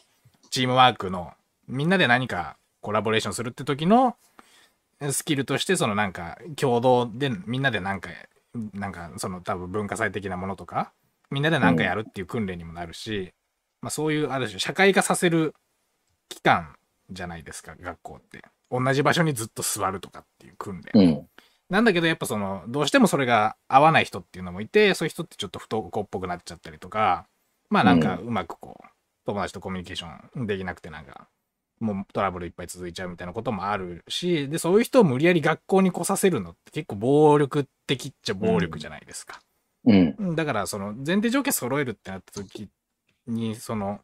チームワークの、みんなで何かコラボレーションするって時のスキルとして、そのなんか、共同でみんなでなんか、なんか、その多分文化祭的なものとか、みんなで何かやるっていう訓練にもなるし、まあそういう、ある種、社会化させる期間じゃないですか、学校って。同じ場所にずっと座るとかっていう訓練。うん。なんだけど、やっぱその、どうしてもそれが合わない人っていうのもいて、そういう人ってちょっと不登校っぽくなっちゃったりとか、まあなんかうまくこう、友達とコミュニケーションできなくてなんか、もうトラブルいっぱい続いちゃうみたいなこともあるし、で、そういう人を無理やり学校に来させるのって結構暴力的っちゃ暴力じゃないですか。うん。だからその前提条件揃えるってなった時にその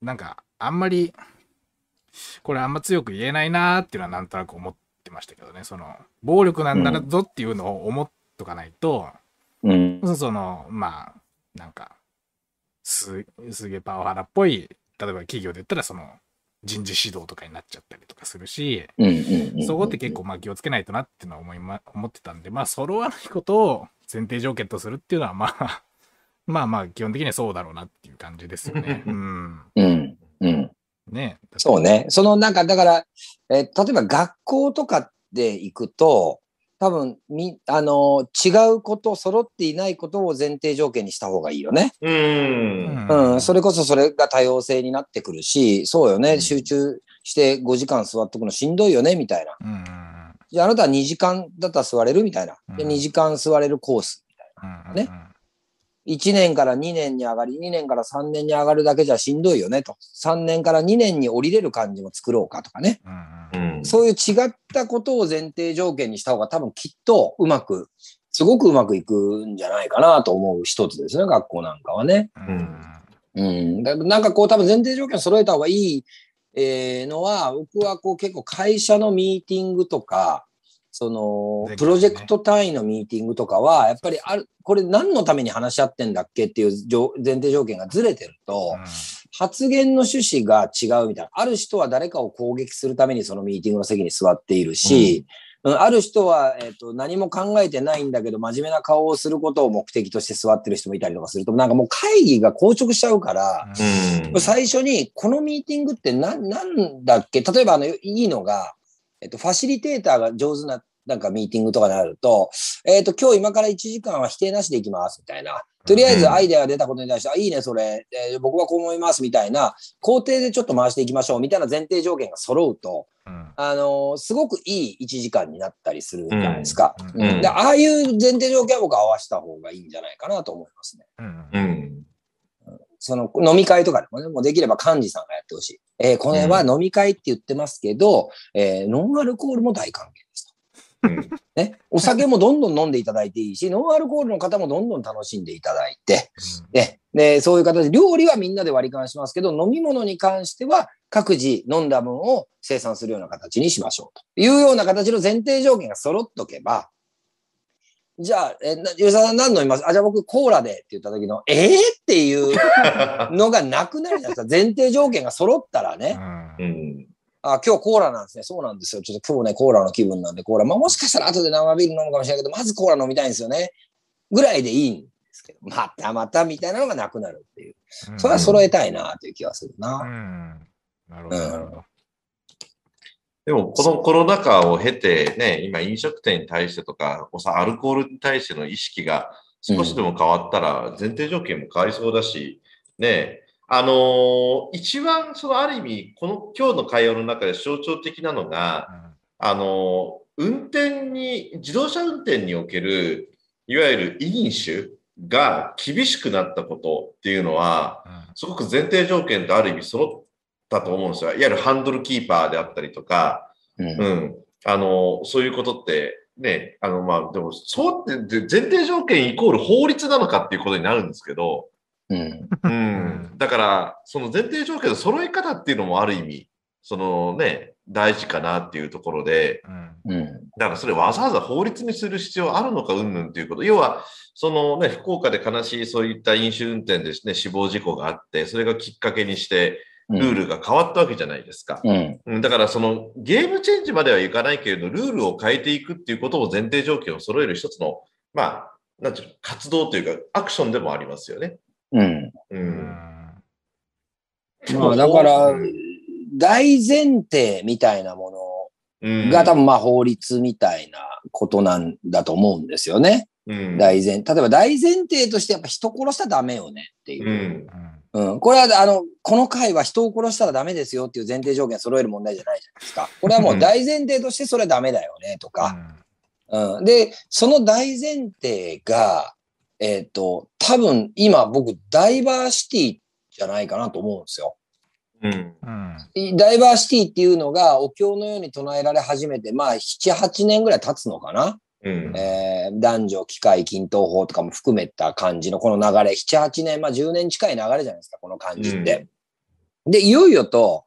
なんかあんまりこれあんま強く言えないなーっていうのはなんとなく思ってましたけどねその暴力なんだぞっていうのを思っとかないと、うん。そのまあなんかすすげえパワハラっぽい例えば企業で言ったらその人事指導とかになっちゃったりとかするし。そこって結構まあ気をつけないとなっていうのは思いま、思ってたんで、まあ揃わないことを前提条件とするっていうのはまあ、まあまあ基本的にはそうだろうなっていう感じですよね。うん。うん。うん。ねそうね。そのなんか、だから、えー例えば学校とかで行くと、多分み、あの、違うこと、揃っていないことを前提条件にした方がいいよね。うーん。うん、それこそそれが多様性になってくるし、そうよね、うん集中して5時間座っとくのしんどいよね、みたいな。うんうんじゃああなたは2時間だったら座れるみたいな。でうん2時間座れるコース。うんうんね1年から2年に上がり、2年から3年に上がるだけじゃしんどいよねと。3年から2年に降りれる感じも作ろうかとかね。うんうんうん。そういう違ったことを前提条件にした方が多分きっとうまく、すごくうまくいくんじゃないかなと思う一つですね、学校なんかはね。うんうん。だなんかこう多分前提条件を揃えた方がいい、えーのは、僕はこう結構会社のミーティングとか、その、プロジェクト単位のミーティングとかは、やっぱりある、これ何のために話し合ってんだっけっていう条前提条件がずれてると、発言の趣旨が違うみたいな。ある人は誰かを攻撃するためにそのミーティングの席に座っているし、うんある人は、えっと何も考えてないんだけど、真面目な顔をすることを目的として座ってる人もいたりとかすると、なんかもう会議が硬直しちゃうから、うん。最初にこのミーティングって何なんだっけ？例えばあのいいのが、えっと、ファシリテーターが上手ななんかミーティングとかになると、えっと、今日今から1時間は否定なしでいきますみたいな。とりあえずアイデアが出たことに対して、あ、いいね、それ、えー僕はこう思いますみたいな、工程でちょっと回していきましょうみたいな前提条件が揃うと、うんあのーすごくいい1時間になったりするじゃないですか。うんうんでああいう前提条件は僕は合わせた方がいいんじゃないかなと思いますね。うんうん。その飲み会とかでもね、もうできれば幹事さんがやってほしい。えーこれは飲み会って言ってますけど、えーノンアルコールも大歓迎ですと。うん。ね、お酒もどんどん飲んでいただいていいし、ノンアルコールの方もどんどん楽しんでいただいて、ね、でそういう形で、料理はみんなで割り勘しますけど、飲み物に関しては各自飲んだ分を生産するような形にしましょうというような形の前提条件が揃っとけば、じゃあ、え、な吉沢さん何飲みます？あ、じゃあ僕コーラでって言った時の、えー、っていう のがなくなるじゃないですか。前提条件が揃ったらね。うんうん。あ、今日コーラなんですね。そうなんですよ。ちょっと今日ね、コーラの気分なんで、コーラ。まあもしかしたら後で生ビール飲むかもしれないけど、まずコーラ飲みたいんですよね。ぐらいでいいんですけど、またまたみたいなのがなくなるっていう。それは揃えたいなという気がするうな。んなるほど、なるほど。でも、このコロナ禍を経て、ね、今飲食店に対してとか、おさアルコールに対しての意識が少しでも変わったら、前提条件も変わりそうだし、ね、あのー一番、そのある意味、この今日の会話の中で象徴的なのが、あのー運転に、自動車運転における、いわゆる飲酒が厳しくなったことっていうのは、すごく前提条件とある意味揃ったと思うんですよ。いわゆるハンドルキーパーであったりとか、うんうん。あの、そういうことって、ね、あの、まあ、でも、そうって、で前提条件イコール法律なのかっていうことになるんですけど、うん。うん。だから、その前提条件の揃え方っていうのもある意味、そのね、大事かなっていうところで、うんうん。だからそれわざわざ法律にする必要あるのかうんぬんということ。要は、そのね、福岡で悲しいそういった飲酒運転でね、死亡事故があって、それがきっかけにして、ルールが変わったわけじゃないですか。うん。うん、だからそのゲームチェンジまではいかないけれど、ルールを変えていくっていうことを前提条件を揃える一つの、まあ、なんていうの、活動というか、アクションでもありますよね。うん。う。うんんまあだからうん、大前提みたいなもうんのが多分まあ法律みたいなことなんだと思うんですよね。うん大前、例えば大前提としてやっぱ人殺しちゃダメよねっていうう。ん。うん。これは、あの、この回は人を殺したらダメですよっていう前提条件揃える問題じゃないじゃないですか。これはもう大前提としてそれはダメだよねとか。うん。で、その大前提が、えっ、と、多分今僕ダイバーシティじゃないかなと思うんですよ。うん。うんダイバーシティっていうのがお経のように唱えられ始めて、まあ、7、8年ぐらい経つのかな。うん。えー男女、機械、均等法とかも含めた感じのこの流れ、7、8年、まあ10年近い流れじゃないですか、この感じって。で、いよいよと、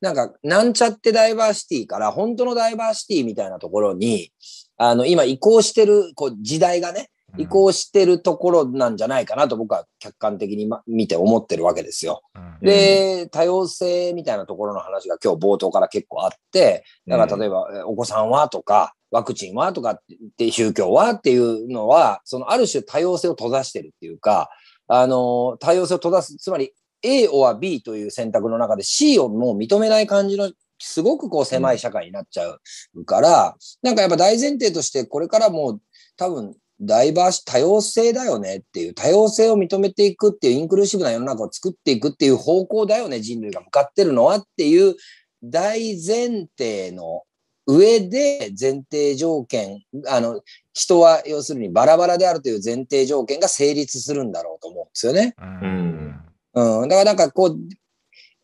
なんか、なんちゃってダイバーシティから本当のダイバーシティみたいなところに、あの、今移行してる、こう、時代がね、移行してるところなんじゃないかなと僕は客観的にま見て思ってるわけですよ。うん。で、多様性みたいなところの話が今日冒頭から結構あって、だから例えば、えお子さんはとか、ワクチンはとかって、宗教はっていうのは、そのある種多様性を閉ざしてるっていうか、あの、多様性を閉ざす、つまり A or B という選択の中で C をもう認めない感じのすごくこう狭い社会になっちゃうから、なんかやっぱ大前提としてこれからもう多分ダイバーシ、多様性だよねっていう、多様性を認めていくっていう、インクルーシブな世の中を作っていくっていう方向だよね、人類が向かってるのはっていう大前提の上で前提条件、あの、人は要するにバラバラであるという前提条件が成立するんだろうと思うんですよね。うん。うん。だからなんかこう、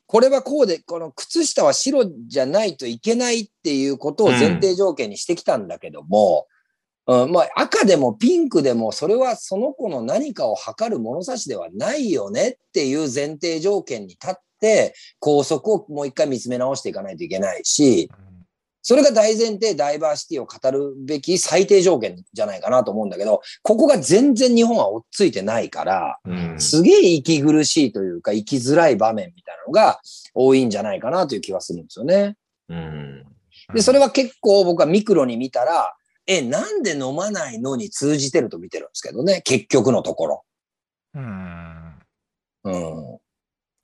これはこうで、この靴下は白じゃないといけないっていうことを前提条件にしてきたんだけども、うん、まあ赤でもピンクでもそれはその子の何かを測る物差しではないよねっていう前提条件に立って、校則をもう一回見つめ直していかないといけないし、それが大前提ダイバーシティを語るべき最低条件じゃないかなと思うんだけど、ここが全然日本は追っついてないから、うんすげえ息苦しいというか、生きづらい場面みたいなのが多いんじゃないかなという気はするんですよね。うんで、それは結構僕はミクロに見たら、え、なんで飲まないのに通じてると見てるんですけどね、結局のところ。うん。うん。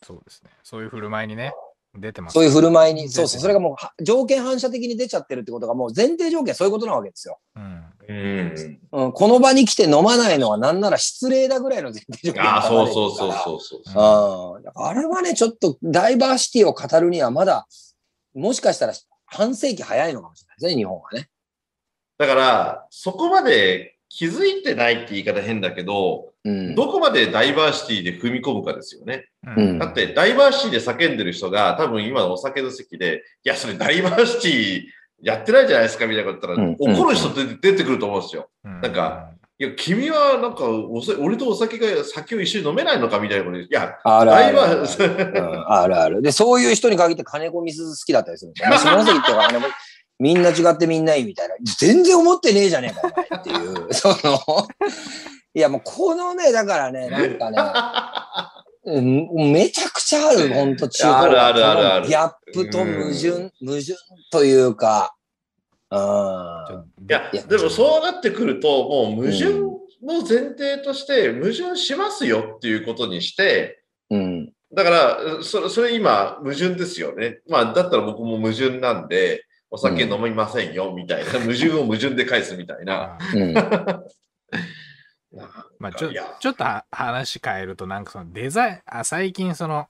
そうですね。そういう振る舞いにね、出てます。そういう振る舞いに、そうそう、それがもうは条件反射的に出ちゃってるってことがもう前提条件そういうことなわけですよ。うん。うんうん、この場に来て飲まないのはなんなら失礼だぐらいの前提条件ああ、そうそううそうそうそう。うん。だからあれはね、ちょっとダイバーシティを語るにはまだ、もしかしたら半世紀早いのかもしれないですね、日本はね。だから、そこまで気づいてないって言い方変だけど、うん。どこまでダイバーシティで踏み込むかですよね。うんだって、ダイバーシティで叫んでる人が、多分今のお酒の席で、いや、それダイバーシティやってないじゃないですか、みたいなこと言ったら、うん怒る人って出てくると思うんですよ。うんなんか、いや、君はなんかおさ、俺とお酒が、酒を一緒に飲めないのかみたいなことで、いや、あるあるある。ダイバー、うんあるある。で、そういう人に限って金子みすず好きだったりするんですよ。ね、下関っか金子、みんな違ってみんないいみたいな。全然思ってねえじゃねえか、お前っていう。その、いやもうこのね、だからね、なんかね、うんめちゃくちゃある、ほんと中あるあるあるあるギャップと矛盾、矛盾というか、うん。いやいや、でもそうなってくると、もう矛盾の前提として、矛盾しますよっていうことにして、うん。だから、それ、それ今、矛盾ですよね。まあ、だったら僕も矛盾なんで、お酒飲みませんよ、みたいな。矛盾を矛盾で返すみたいな。まあちょちょっとは話変えると、なんかそのデザイン、あ最近その、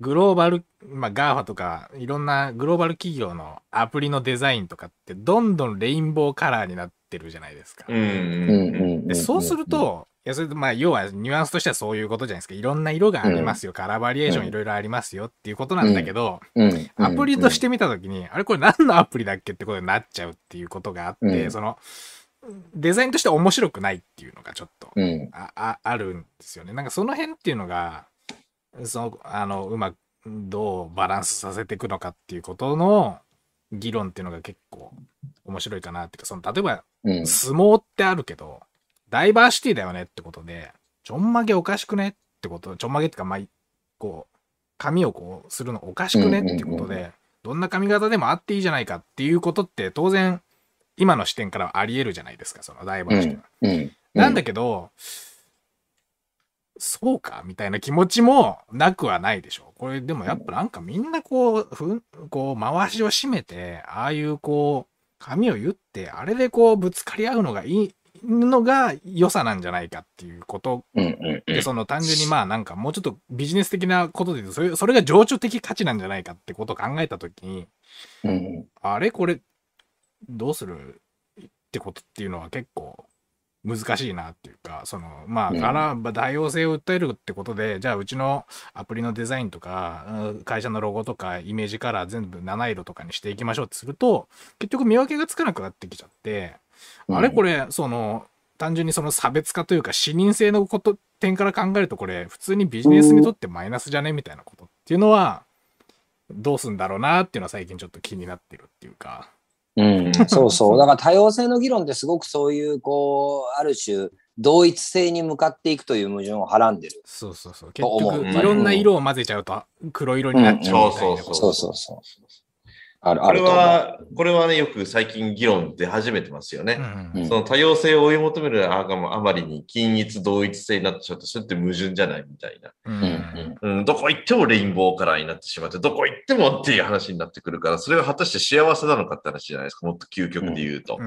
グローバル、まあ GAFA とか、いろんなグローバル企業のアプリのデザインとかって、どんどんレインボーカラーになってるじゃないですか。うんうんうん。うん。でそうすると、いや、それでまあ、要はニュアンスとしてはそういうことじゃないですか。いろんな色がありますよ。カラーバリエーションうんいろいろありますよっていうことなんだけど、うん、アプリとして見たときに、あれこれ何のアプリだっけってことになっちゃうっていうことがあって、うんその、デザインとして面白くないっていうのがちょっとうん。あああるんですよね。なんかその辺っていうのが、その、あの、うまく、どうバランスさせていくのかっていうことの議論っていうのが結構面白いかなっていうか、その、例えばうん。相撲ってあるけど、ダイバーシティだよねってことで、ちょんまげおかしくねってこと、ちょんまげっていうか、まあ、こう、髪をこうするのおかしくねってことで、どんな髪型でもあっていいじゃないかっていうことって当然、今の視点からはあり得るじゃないですか、そのダイバーシティは。うん。なんだけど、そうかみたいな気持ちもなくはないでしょ。これでもやっぱなんかみんなこう、ふん、こう回しを締めて、ああいうこう、髪を言って、あれでこうぶつかり合うのがいいのが良さなんじゃないかっていうこと。で、その単純にまあなんかもうちょっとビジネス的なことで言うと、それそれが情緒的価値なんじゃないかってことを考えたときに、うん。あれ？これ、どうするってことっていうのは結構難しいなっていうか、その、まあ、うんから、まあ多様性を訴えるってことで、じゃあうちのアプリのデザインとか、うん会社のロゴとか、イメージカラー全部七色とかにしていきましょうってすると、結局見分けがつかなくなってきちゃって、あれこれ、その、単純にその差別化というか、視認性のこと、点から考えると、これ、普通にビジネスにとってマイナスじゃねみたいなことっていうのは、どうすんだろうなっていうのは最近ちょっと気になってるっていうか。うん、そうそう。だから多様性の議論ってすごくそういう、こう、ある種、同一性に向かっていくという矛盾をはらんでる。そうそうそう。結局、うんいろんな色を混ぜちゃうと黒色になっちゃうみたいなこと。そうそうそう。ある、これあると思う。は、これはね、よく最近議論出始めてますよね。うんうんその多様性を追い求めるあがあまりに均一同一性になってしまって、それって矛盾じゃないみたいな。うんうんうん、どこ行ってもレインボーカラーになってしまって、どこ行ってもっていう話になってくるから、それが果たして幸せなのかって話じゃないですか、もっと究極で言うと。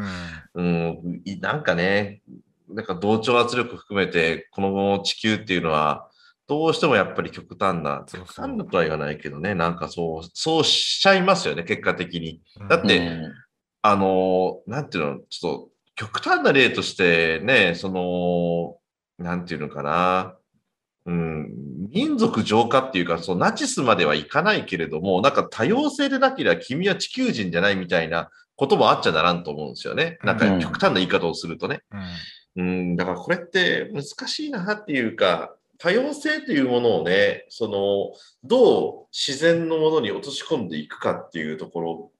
うんうん、いなんかね、なんか同調圧力含めて、この地球っていうのは、どうしてもやっぱり極端な、極端なとは言わないけどね、なんかそう、そうしちゃいますよね、結果的に。だってうんあの、なんていうの、ちょっと極端な例としてね、その、なんていうのかな、うん、民族浄化っていうか、そうナチスまではいかないけれども、なんか多様性でなければ君は地球人じゃないみたいなこともあっちゃならんと思うんですよね。なんかうん極端な言い方をするとね。うんうん、だからこれって難しいなっていうか、多様性というものをね、その、どう自然のものに落とし込んでいくかっていうところ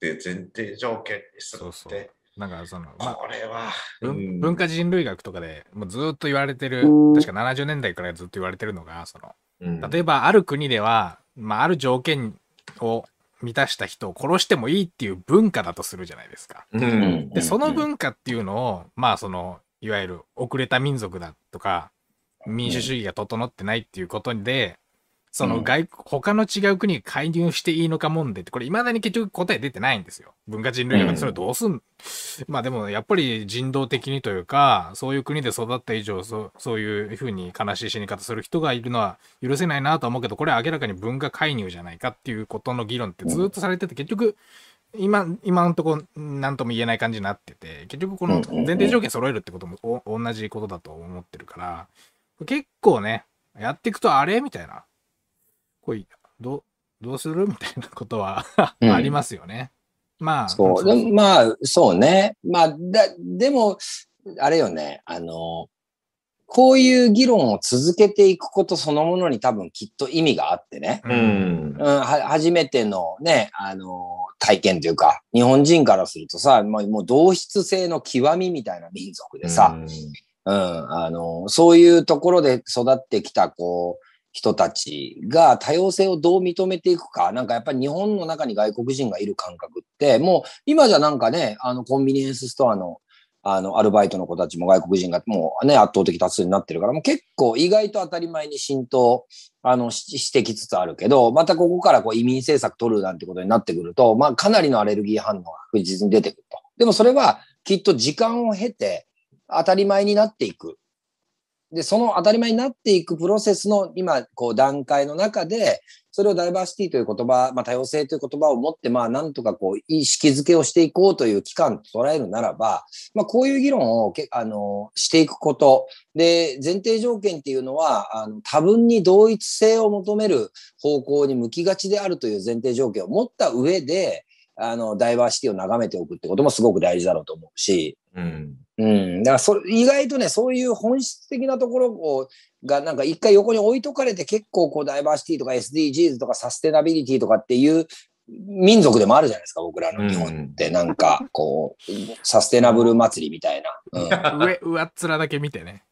で前提条件にするって、そうそう。なんかその、まあ、これは、文うん。文化人類学とかでもうずっと言われてる、確か70年代からずっと言われてるのが、その、うん。例えばある国では、まあ、ある条件を満たした人を殺してもいいっていう文化だとするじゃないですか。うん。うん。で、その文化っていうのを、まあ、その、いわゆる遅れた民族だとか、民主主義が整ってないっていうことで、その外国、他の違う国に介入していいのか問題って、これ未だに結局答え出てないんですよ。文化人類学でそれどうすん、まあでもやっぱり人道的にというか、そういう国で育った以上、そうそういうふうに悲しい死に方する人がいるのは許せないなとは思うけど、これは明らかに文化介入じゃないかっていうことの議論ってずっとされてて、結局、今、今のところ何とも言えない感じになってて、結局この前提条件揃えるってこともお同じことだと思ってるから、結構ね、やっていくとあれ？みたいな。これ、どう、どうする？みたいなことは うんありますよね。まあ、そう。まあ、そうね。まあ、だ、でも、あれよね。あの、こういう議論を続けていくことそのものに多分きっと意味があってね。う。んうん、は初めてのね、あの、体験というか、日本人からするとさ、まあ、もう同質性の極みみたいな民族でさ、うん、あの、そういうところで育ってきた、こう、人たちが多様性をどう認めていくか、なんかやっぱり日本の中に外国人がいる感覚って、もう今じゃなんかね、あの、コンビニエンスストアの、あの、アルバイトの子たちも外国人がもうね、圧倒的多数になってるから、もう結構意外と当たり前に浸透、あの、ししてきつつあるけど、またここからこう移民政策取るなんてことになってくると、まあかなりのアレルギー反応が確実に出てくると。でもそれはきっと時間を経て当たり前になっていく。で、その当たり前になっていくプロセスの今、こう段階の中で、それをダイバーシティという言葉、まあ多様性という言葉を持って、まあなんとかこう意識づけをしていこうという期間と捉えるならば、まあこういう議論をけあのしていくこと。で、前提条件っていうのは、あの多分に同一性を求める方向に向きがちであるという前提条件を持った上で、あの、ダイバーシティを眺めておくってこともすごく大事だろうと思うし、うん。うん。だからそれ、意外とね、そういう本質的なところを、が、なんか一回横に置いとかれて結構こうダイバーシティとか SDGs とかサステナビリティとかっていう民族でもあるじゃないですか、僕らの日本って。なんか、こう、サステナブル祭りみたいな。うん。上、上っ面だけ見てね。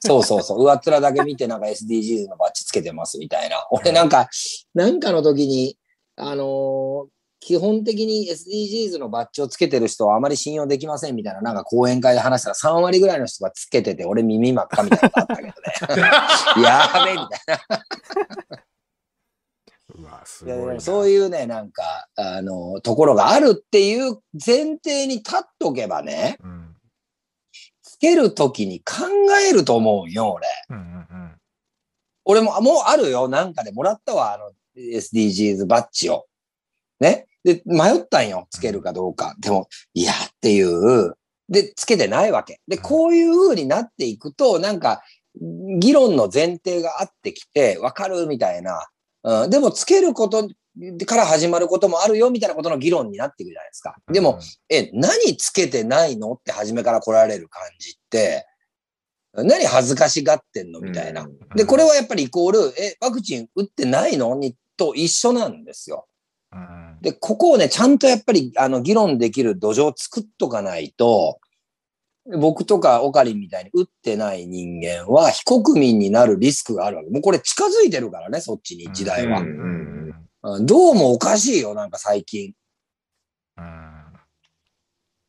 そうそうそう。上っ面だけ見てなんか SDGs のバッジつけてますみたいな。俺なんか、なんかの時に、あのー基本的に SDGs のバッジをつけてる人はあまり信用できませんみたいな、なんか講演会で話したら3割ぐらいの人がつけてて、俺耳真っ赤みたいなのあったけどね。やべえみたいな。いそういうね、なんか、あの、ところがあるっていう前提に立っとけばね、うん。つけるときに考えると思うよ、俺。うんうんうん。俺も、もうあるよ。なんかでもらったわ、あの、SDGs バッジを。ね。で、迷ったんよ。つけるかどうか。でも、いやっていう。で、つけてないわけ。で、こういう風になっていくと、なんか、議論の前提があってきて、わかるみたいな。うん、でも、つけることから始まることもあるよ、みたいなことの議論になっていくじゃないですか。でも、え、何つけてないのって初めから来られる感じって、何恥ずかしがってんの？みたいな。うんで、これはやっぱりイコール、え、ワクチン打ってないの？にと一緒なんですよ。で、ここをね、ちゃんとやっぱり、あの、議論できる土壌を作っとかないと、僕とかオカリンみたいに打ってない人間は非国民になるリスクがあるわけ。もうこれ近づいてるからね、そっちに時代は。どうもおかしいよ、なんか最近。うん。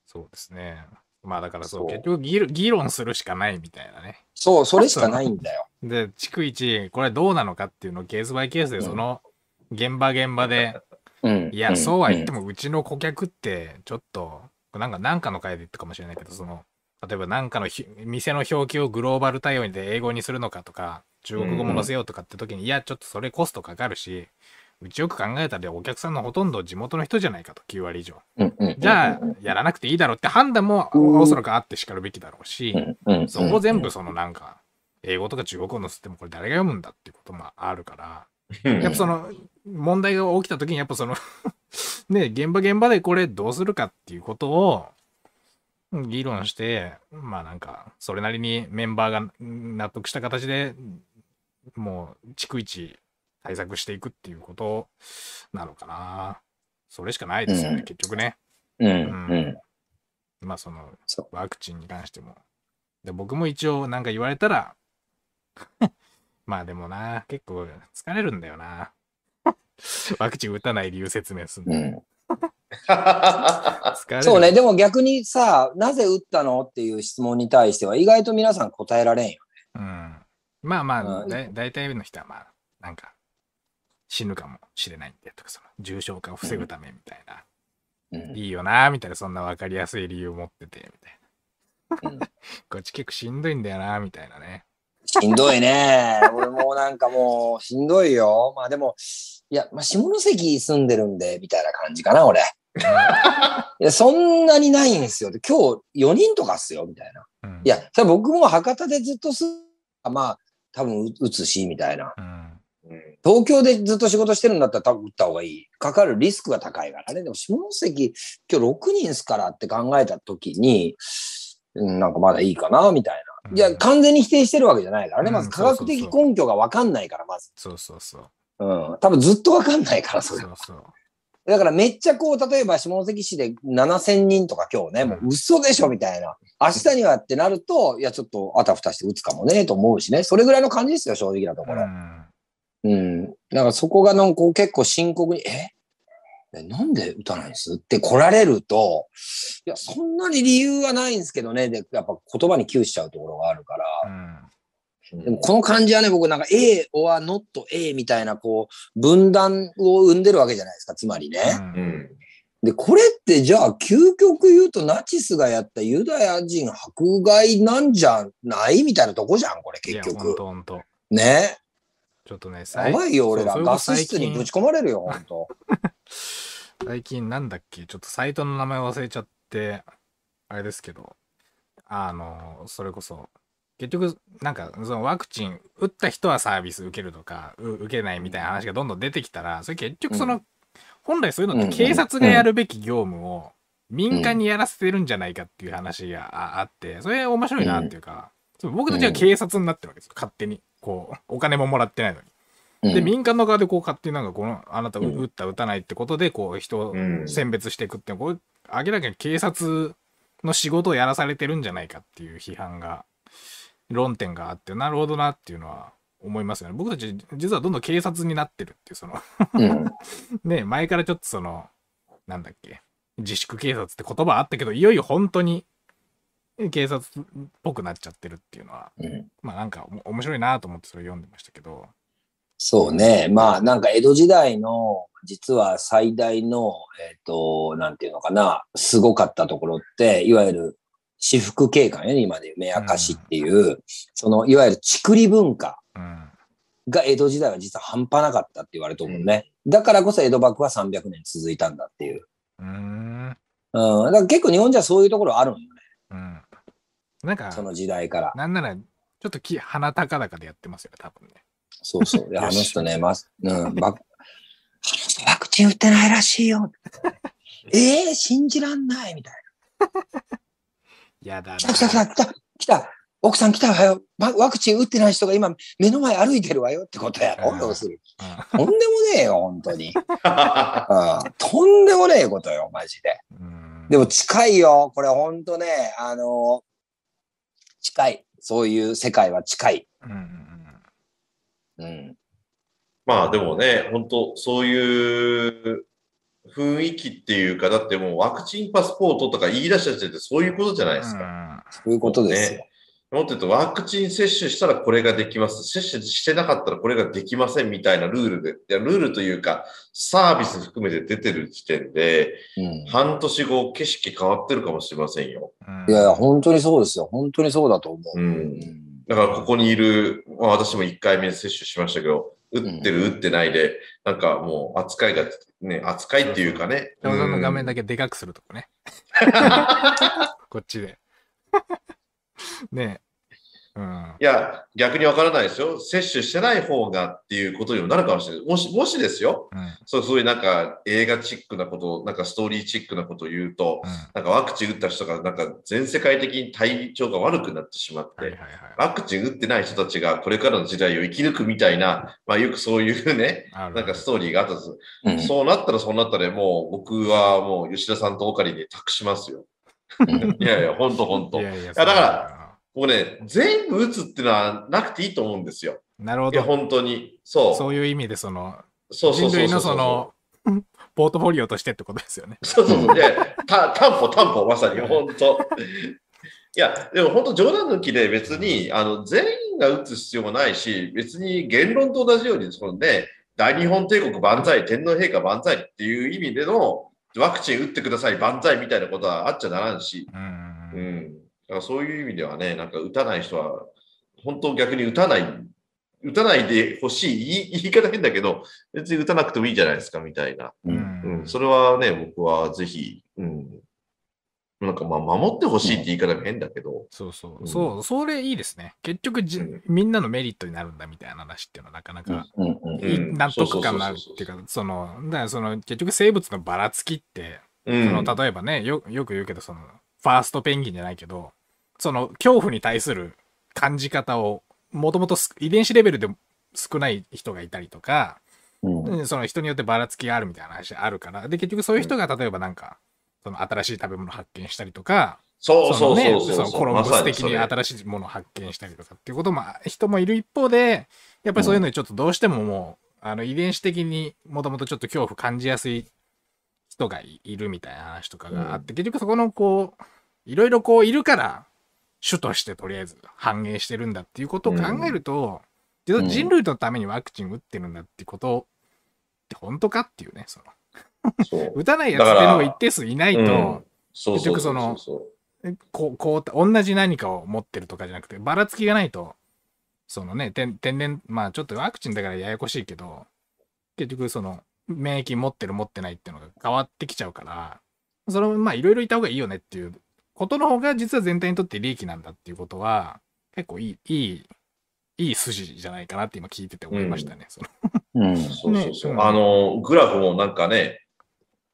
そうですね。まあだからそう、結局議論するしかないみたいなね。そう、それしかないんだよ。で、逐一、これどうなのかっていうのをケースバイケースで、うんその現場現場で、うん。いや、そうは言っても。も、うちの顧客って、ちょっと、なんか、なんかの回で言ったかもしれないけど、その、例えばなんかのひ店の表記をグローバル対応で英語にするのかとか、中国語も載せようとかって時に、いや、ちょっとそれコストかかるし、うちよく考えたらお客さんのほとんど地元の人じゃないかと、9割以上。じゃあ、やらなくていいだろうって判断もうん。おそらくあってしかるべきだろうし、そこを全部そのなんか、英語とか中国語載せてもこれ誰が読むんだっていうこともあるから、うん。やっぱその問題が起きた時にやっぱその ね、現場現場でこれどうするかっていうことをうん議論して、まあなんか、それなりにメンバーがうん納得した形でもう逐一対策していくっていうことなのかな。それしかないですよね、うん結局ね。うんうん。まあそのそワクチンに関しても。で僕も一応なんか言われたら、まあでもな、結構疲れるんだよな。ワクチン打たない理由説明するの。うん。そうね。。でも逆にさ、なぜ打ったのっていう質問に対しては意外と皆さん答えられんよ。うん。まあまあ、うんだ大体の人はまあ、なんか、死ぬかもしれないんでとか、その重症化を防ぐためみたいな。うんいいよな、みたいな、そんな分かりやすい理由を持ってて、みたいな。うん こっち結構しんどいんだよな、みたいなね。しんどいね。俺もなんかもうしんどいよ。まあでも、いや、まあ、下関住んでるんで、みたいな感じかな、俺。いや、そんなにないんですよ。で今日4人とかっすよ、みたいな。うんいや、僕も博多でずっとす、まあ、多分打つし、みたいな。うん。東京でずっと仕事してるんだったら多分打った方がいい。かかるリスクが高いからね。でも下関、今日6人ですからって考えたときに、うんなんかまだいいかな、みたいな。いや、うん完全に否定してるわけじゃないからね。うんまず科学的根拠がわかんないから、まず。そうそうそう。うん。多分ずっとわかんないから、それ。そうそう。だからめっちゃこう、例えば下関市で7000人とか今日ね、もう嘘でしょみたいな。明日にはってなると、いや、ちょっとあたふたして打つかもね、と思うしね。それぐらいの感じですよ、正直なところ。うんうん。だからそこがなんかこう結構深刻に、ええ？なんで打たないんです？って来られると、いや、そんなに理由はないんですけどね。で、やっぱ言葉に窮しちゃうところがあるから。うんでもこの感じはね、僕なんか A or not A みたいなこう、分断を生んでるわけじゃないですか、つまりね。うん。で、これってじゃあ究極言うとナチスがやったユダヤ人迫害なんじゃない？みたいなとこじゃん、これ結局ほん。とほんと。ね。ちょっとね、や最ばいよ、俺ら。ガス室にぶち込まれるよ、本当 最近なんだっけ、ちょっとサイトの名前忘れちゃって、あれですけど、あの、それこそ、結局、なんか、そのワクチン打った人はサービス受けるとか、う受けないみたいな話がどんどん出てきたら、それ結局その、う本来そういうのって警察がやるべき業務を民間にやらせてるんじゃないかっていう話がああって、それ面白いなっていうか、僕たちは警察になってるわけですよ、勝手に。こう、お金ももらってないのに。で、民間の側でこう勝手になんかこの、あなたうん打った打たないってことで、こう人をうん選別していくってこれ明らかに警察の仕事をやらされてるんじゃないかっていう批判が、論点があって、なるほどなっていうのは思いますよね。僕たち実はどんどん警察になってるっていう、その、うん。ね、前からちょっとその、なんだっけ、自粛警察って言葉あったけど、いよいよ本当に警察っぽくなっちゃってるっていうのは、うんまあなんかお面白いなと思ってそれ読んでましたけど、そうね。まあ、なんか江戸時代の、実は最大の、えっ、と、なんていうのかな、すごかったところって、いわゆる私服警官ね、今で目明かしっていう、その、いわゆるちくり文化うん。が江戸時代は実は半端なかったって言われてるもんね。だからこそ江戸幕府は300年続いたんだっていう。うーん。うん。だから結構日本じゃそういうところあるんよね。うん。なんかそ、の時代から。なんなら、ちょっとき鼻高々でやってますよね、多分ね。そうそう。で、あの人ね、ます、うん、ば、あの人ワクチン打ってないらしいよ。ええ信じらんないみたいやだな。な。来た来た来た来た来た奥さん来たわよ。ワワクチン打ってない人が今目の前歩いてるわよってことやろ、うん要する。うとんでもねえよ、本当に。うん。とんでもねえことよ、マジで。でも近いよ。これ本当ね、あの近い。そういう世界は近い。うんうん。まあでもね、本当そういう雰囲気っていうか、だってもうワクチンパスポートとか言い出した時点でそういうことじゃないですか。うんそういうことですよ。もっと言うと、ワクチン接種したらこれができます。接種してなかったらこれができませんみたいなルールで、いやルールというか、サービス含めて出てる時点で、うん半年後、景色変わってるかもしれませんよ。うんいやいや、本当にそうですよ。本当にそうだと思う。うんだからここにいる、まあ、私も1回目接種しましたけど、打ってる、打ってないで、なんかもう扱いが、ね、扱いっていうかね。山田の画面だだけでかくするとかね。こっちで。ねえ。うん。いや、逆にわからないですよ。接種してない方がっていうことにもなるかもしれない。もし、もしですよ。うん。そう、そういうなんか映画チックなこと、なんかストーリーチックなことを言うと、なんかワクチン打った人がなんか全世界的に体調が悪くなってしまって、はいはいはい。ワクチン打ってない人たちがこれからの時代を生き抜くみたいな、まあよくそういうね、なんかストーリーがあったんです。うんそうなったらそうなったらもう僕はもう吉田さんとオカリに託しますよ。うんいやいや、ほんとほんと。いやいや、だからもうね、全部打つっていうのはなくていいと思うんですよ。なるほいや、ど。本当に。そう。そういう意味で、その、そうそうそうそう人類のその、ポートフォリオとしてってことですよね。そうそうそう。で、た担保、担保、まさに、本当。いや、でも本当冗談抜きで別に、あの、全員が打つ必要もないし、別に言論と同じように、そのね、大日本帝国万歳、天皇陛下万歳っていう意味での、ワクチン打ってください、万歳みたいなことはあっちゃならんし、うんううん。ん。だからそういう意味ではね、なんか打たない人は、本当逆に打たない、打たないでほしい、言い 言い方変だけど、別に打たなくてもいいじゃないですか、みたいな。ううんうん、ん。それはね、僕はぜひ、うん、なんかまあ守ってほしいって言い方が変だけど、そうそうう。んそう、それいいですね。結局じうん、みんなのメリットになるんだみたいな話っていうのはなかなか、うんうんうんい納得感のあるっていうか、その、だからその、結局生物のばらつきって、うん、その例えばねよ、よく言うけど、その、ファーストペンギンじゃないけど、その、恐怖に対する感じ方を、もともと遺伝子レベルで少ない人がいたりとか、うん。うんその人によってばらつきがあるみたいな話あるから、で、結局そういう人が例えばなんか、その新しい食べ物発見したりとか、そうそうのねそうそう。そのコロンブス的に新しいものを発見したりとかっていうことも人もいる一方で、やっぱりそういうのにちょっとどうしてももう、あの遺伝子的にもともとちょっと恐怖感じやすい人がいいるみたいな話とかがあって、結局そこのこう、いろいろこういるから、主としてとりあえず反映してるんだっていうことを考えると、実は人類のためにワクチン打ってるんだってことって本当かっていうね、その、打たないやつっていうのが一定数いないと、結局そのこう、こう、同じ何かを持ってるとかじゃなくて、ばらつきがないと、そのね、天天然、まあちょっとワクチンだからややこしいけど、結局その、免疫持ってる持ってないっていうのが変わってきちゃうから、それもまあいろいろいた方がいいよねっていうことの方が実は全体にとって利益なんだっていうことは、結構いい、いい、いい筋じゃないかなって今聞いてて思いましたね。そのうん。そうそうそう。ねあの、グラフもなんかね、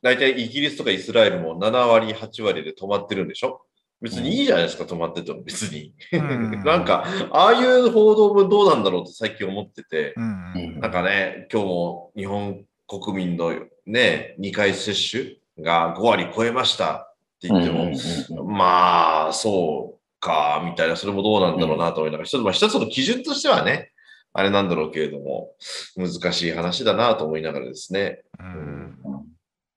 大体イギリスとかイスラエルも7割、8割で止まってるんでしょ？別にいいじゃないですか、止まってても。別に。うん。なんか、ああいう報道もどうなんだろうと最近思ってて、うん。うんなんかね、今日も日本国民のね、2回接種が5割超えましたって言っても、まあ、そうか、みたいな、それもどうなんだろうなと思いながら、一つまあ一つの基準としてはね、あれなんだろうけれども、難しい話だなと思いながらですね。うん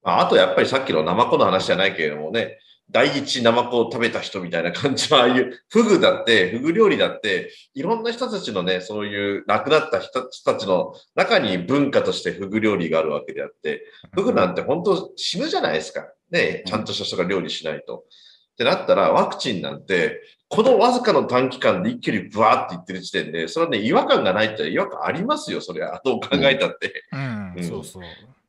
ああとやっぱりさっきのナマコの話じゃないけれどもね、第一ナマコを食べた人みたいな感じの、ああいうフグだって、フグ料理だって、いろんな人たちのね、そういう亡くなった人たちの中に文化としてフグ料理があるわけであって、フグなんて本当死ぬじゃないですか。ね、ちゃんとした人が料理しないと。ってなったら、ワクチンなんて、このわずかの短期間で一気にブワーっていってる時点で、それはね、違和感がないって違和感ありますよ、それは。どう考えたって。うん、うんそうそう。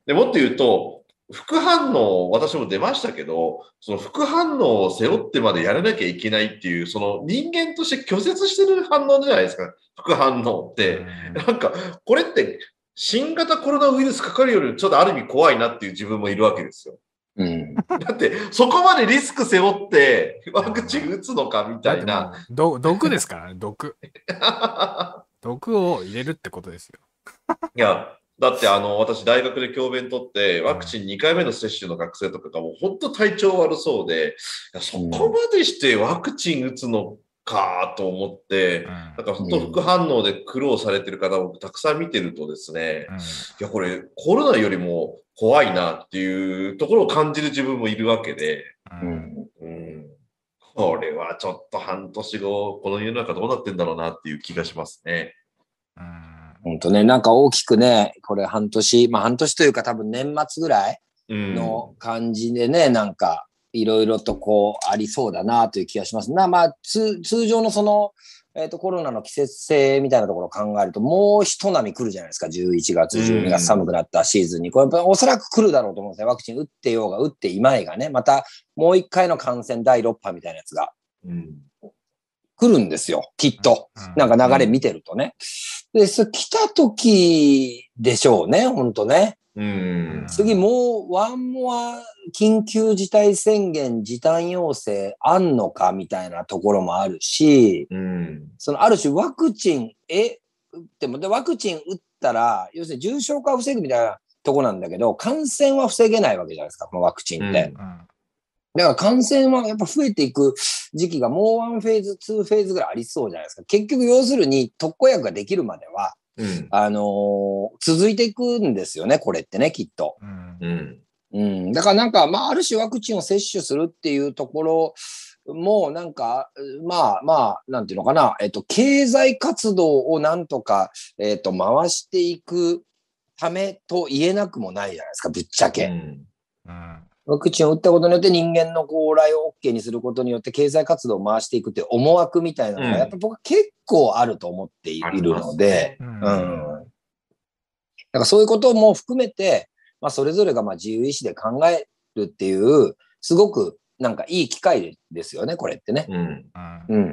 でもっと言うと、副反応、私も出ましたけど、その副反応を背負ってまでやらなきゃいけないっていう、その人間として拒絶してる反応じゃないですか、副反応って。なんか、これって、新型コロナウイルスかかるよりちょっとある意味怖いなっていう自分もいるわけですよ。うん。だって、そこまでリスク背負ってワクチン打つのかみたいな。毒ですからね、毒。毒を入れるってことですよ。いや、だってあの、私大学で教鞭取って、ワクチン2回目の接種の学生とかがもう本当体調悪そうで、いやそこまでしてワクチン打つのかと思って、うんなんか本当副反応で苦労されてる方もたくさん見てるとですね、うんいや、これコロナよりも怖いなっていうところを感じる自分もいるわけで、ううんんうん、これはちょっと半年後、この世の中どうなってんだろうなっていう気がしますね。うん本当ね、なんか大きくね、これ半年、まあ半年というか多分年末ぐらいうん。の感じでね、なんかいろいろとこうありそうだなという気がします。なまあ通通常のその、えっ、とコロナの季節性みたいなところを考えると、もう一波来るじゃないですか。11月、12月寒くなったシーズンに。これやっぱおそらく来るだろうと思うんですね。ワクチン打ってようが打っていまいがね、またもう一回の感染第6波みたいなやつがうん。来るんですよ。きっと。なんか流れ見てるとね。で、そ来た時でしょうね、ほんとね。うん。次もう one more 緊急事態宣言時短要請あんのかみたいなところもあるし、うん。そのある種ワクチン、え、打っても、で、ワクチン打ったら、要するに重症化を防ぐみたいなとこなんだけど、感染は防げないわけじゃないですか、このワクチンって。うんうんだから感染はやっぱ増えていく時期がもう one phase、two phase ぐらいありそうじゃないですか。結局要するに特効薬ができるまでは、うん。あのー続いていくんですよね、これってね、きっと。うんうん。うん。だからなんか、まあ、ある種ワクチンを接種するっていうところも、なんか、まあまあ、なんていうのかな、えっと、経済活動をなんとか、えっと、回していくためと言えなくもないじゃないですか、ぶっちゃけ。うんうんワクチンを打ったことによって人間の往来を OK にすることによって経済活動を回していくっていう思惑みたいなのが、うんやっぱ僕は結構あると思っているので、うんうん。だからそういうことも含めて、まあそれぞれがまあ自由意志で考えるっていう、すごくなんかいい機会ですよね、これってね。うん。うん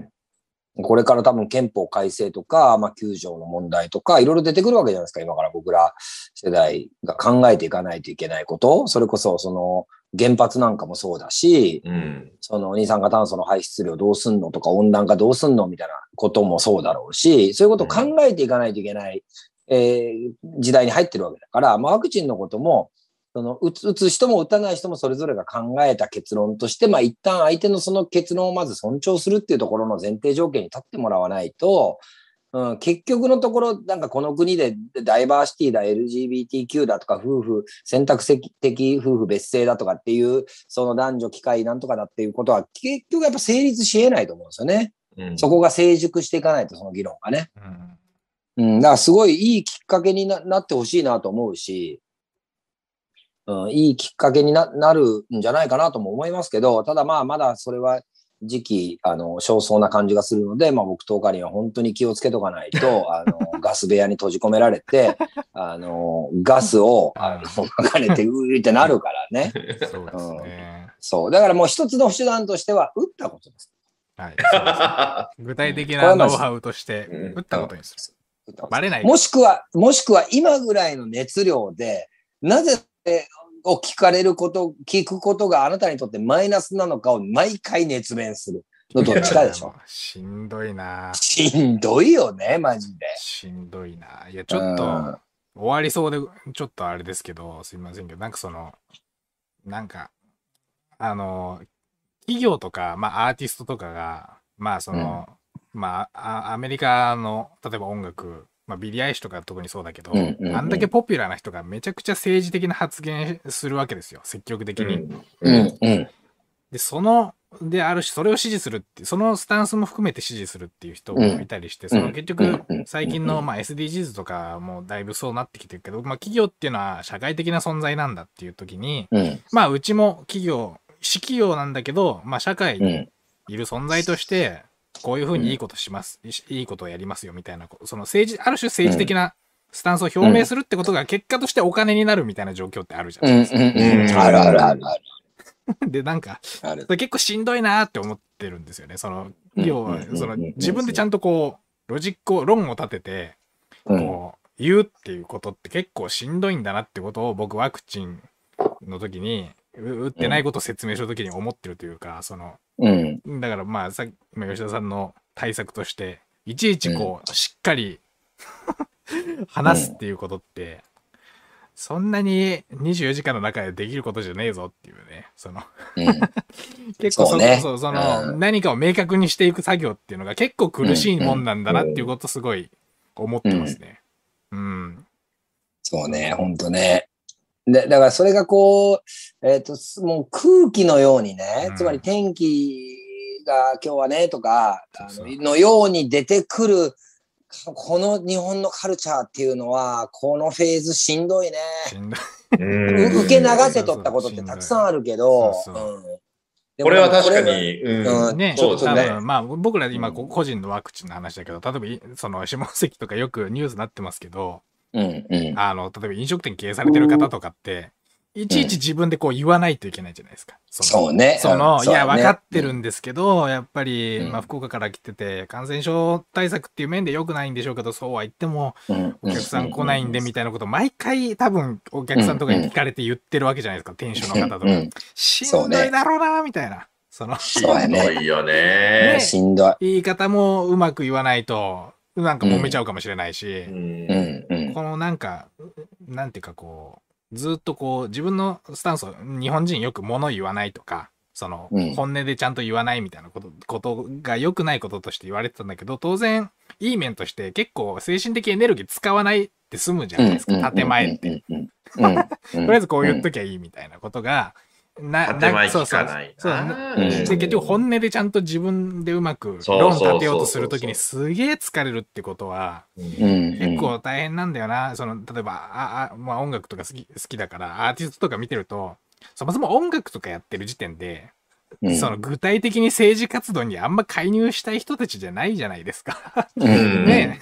うん。これから多分憲法改正とか、まあ9条の問題とか、いろいろ出てくるわけじゃないですか、今から僕ら世代が考えていかないといけないこと。それこそその原発なんかもそうだし、うん。その二酸化炭素の排出量どうすんのとか温暖化どうすんのみたいなこともそうだろうし、そういうことを考えていかないといけない、えー時代に入ってるわけだから、まあ、ワクチンのことも、その打つ打つ人も打たない人もそれぞれが考えた結論として、まあ一旦相手のその結論をまず尊重するっていうところの前提条件に立ってもらわないと、うん、結局のところ、なんかこの国でダイバーシティだ、LGBTQ だとか、夫婦、選択的夫婦別姓だとかっていう、その男女機会なんとかだっていうことは、結局やっぱ成立し得ないと思うんですよね。うん。そこが成熟していかないと、その議論がね。うんうん、だからすごいいいきっかけにななってほしいなと思うし、うん、いいきっかけにななるんじゃないかなとも思いますけど、ただまあまだそれは時期、あの、少々な感じがするので、まあ僕とかには本当に気をつけとかないと、あの、ガス部屋に閉じ込められて、あの、ガスを、あの、まかれて、うーってなるからね。そうですね。そう。だからもう一つの手段としては、打ったことです。はい。そうです 具体的なノウハウとしてうん打ったことにする。打ったことバレない。もしくは、もしくは今ぐらいの熱量で、なぜを聞かれること、聞くことがあなたにとってマイナスなのかを毎回熱弁するのどっちかでしょ？しんどいな。しんどいよね、マジで。しんどいな。いや、ちょっとうん終わりそうで、ちょっとあれですけど、すいませんけど、なんかその、なんか、あの、企業とか、まあアーティストとかが、まあその、まああアメリカの、例えば音楽、まあビリー・アイリッシュとか特にそうだけど、うんうんうん。あんだけポピュラーな人がめちゃくちゃ政治的な発言するわけですよ、積極的に。うん、うん。で、その、であるし、それを支持するって、そのスタンスも含めて支持するっていう人もいたりして、その結局うん。うん、最近の、まあ、SDGs とかもだいぶそうなってきてるけど、まあ、企業っていうのは社会的な存在なんだっていう時に、うん、まあ、うちも企業、私企業なんだけど、まあ、社会にうん、いる存在として、こういうふうにいいことします、いいいことをやりますよみたいな、その政治、ある種政治的なスタンスを表明するってことが結果としてお金になるみたいな状況ってあるじゃう、なんいですか。うん。あるあるあるある。で、なんか、結構しんどいなって思ってるんですよね。その、うん。要はうん。うん、そのうん。うん自分でちゃんとこう、ロジックを、論を立てて、うん、こう、言うっていうことって結構しんどいんだなってことを僕ワクチンの時に、う打ってないことを説明した時に思ってるというか、その、うん、だからまあさっき、今吉田さんの対策として、いちいちこう、しっかり 話すっていうことって、そんなに24時間の中でできることじゃねえぞっていうね、その、うん。結構そそうねそうその、うん何かを明確にしていく作業っていうのが結構苦しいもんなんだなっていうことすごい思ってますね。うん。そうね、ほんとね。で、だからそれがこう、えっ、と、すもう空気のようにね、うんつまり天気が今日はねとか、ののように出てくる、この日本のカルチャーっていうのは、このフェーズしんどいね。しんどい。受け流せとったことってたくさんあるけど、そうそううんこれは確かに、うんうんね、そうですね。多分まあ僕ら今こ個人のワクチンの話だけど、例えばいその下関とかよくニュースになってますけど、うんうん。あの、例えば飲食店経営されてる方とかって、いちいち自分でこう言わないといけないじゃないですか。そうね。その、うん。いや、分かってるんですけど、やっぱり、うん。まあ、福岡から来てて、感染症対策っていう面で良くないんでしょうけど、そうは言っても、うん。お客さん来ないんでみたいなこと、毎回多分、お客さんとかに聞かれて言ってるわけじゃないですか、店主の方とか。うん。しんどいだろうな、みたいな。その、しんどいよね。ね。しんどい。言い方もうまく言わないと、なんか揉めちゃうかもしれないし。このなんか、なんていうかこう、ずっとこう、自分のスタンスを、日本人よく物言わないとか、その、うん本音でちゃんと言わないみたいなこと、ことが良くないこととして言われてたんだけど、当然、いい面として結構精神的エネルギー使わないって済むじゃないですか、建前って。。とりあえずこう言っときゃいいみたいなことが、な、建前そうそうそうな。うんで、結局本音でちゃんと自分でうまく論立てようとするときにすげえ疲れるってことは、うん結構大変なんだよな。その、例えば、あ、あ、まあ音楽とか好き、好きだから、アーティストとか見てると、そもそも音楽とかやってる時点で、うん。その具体的に政治活動にあんま介入したい人たちじゃないじゃないですか。うん。ね。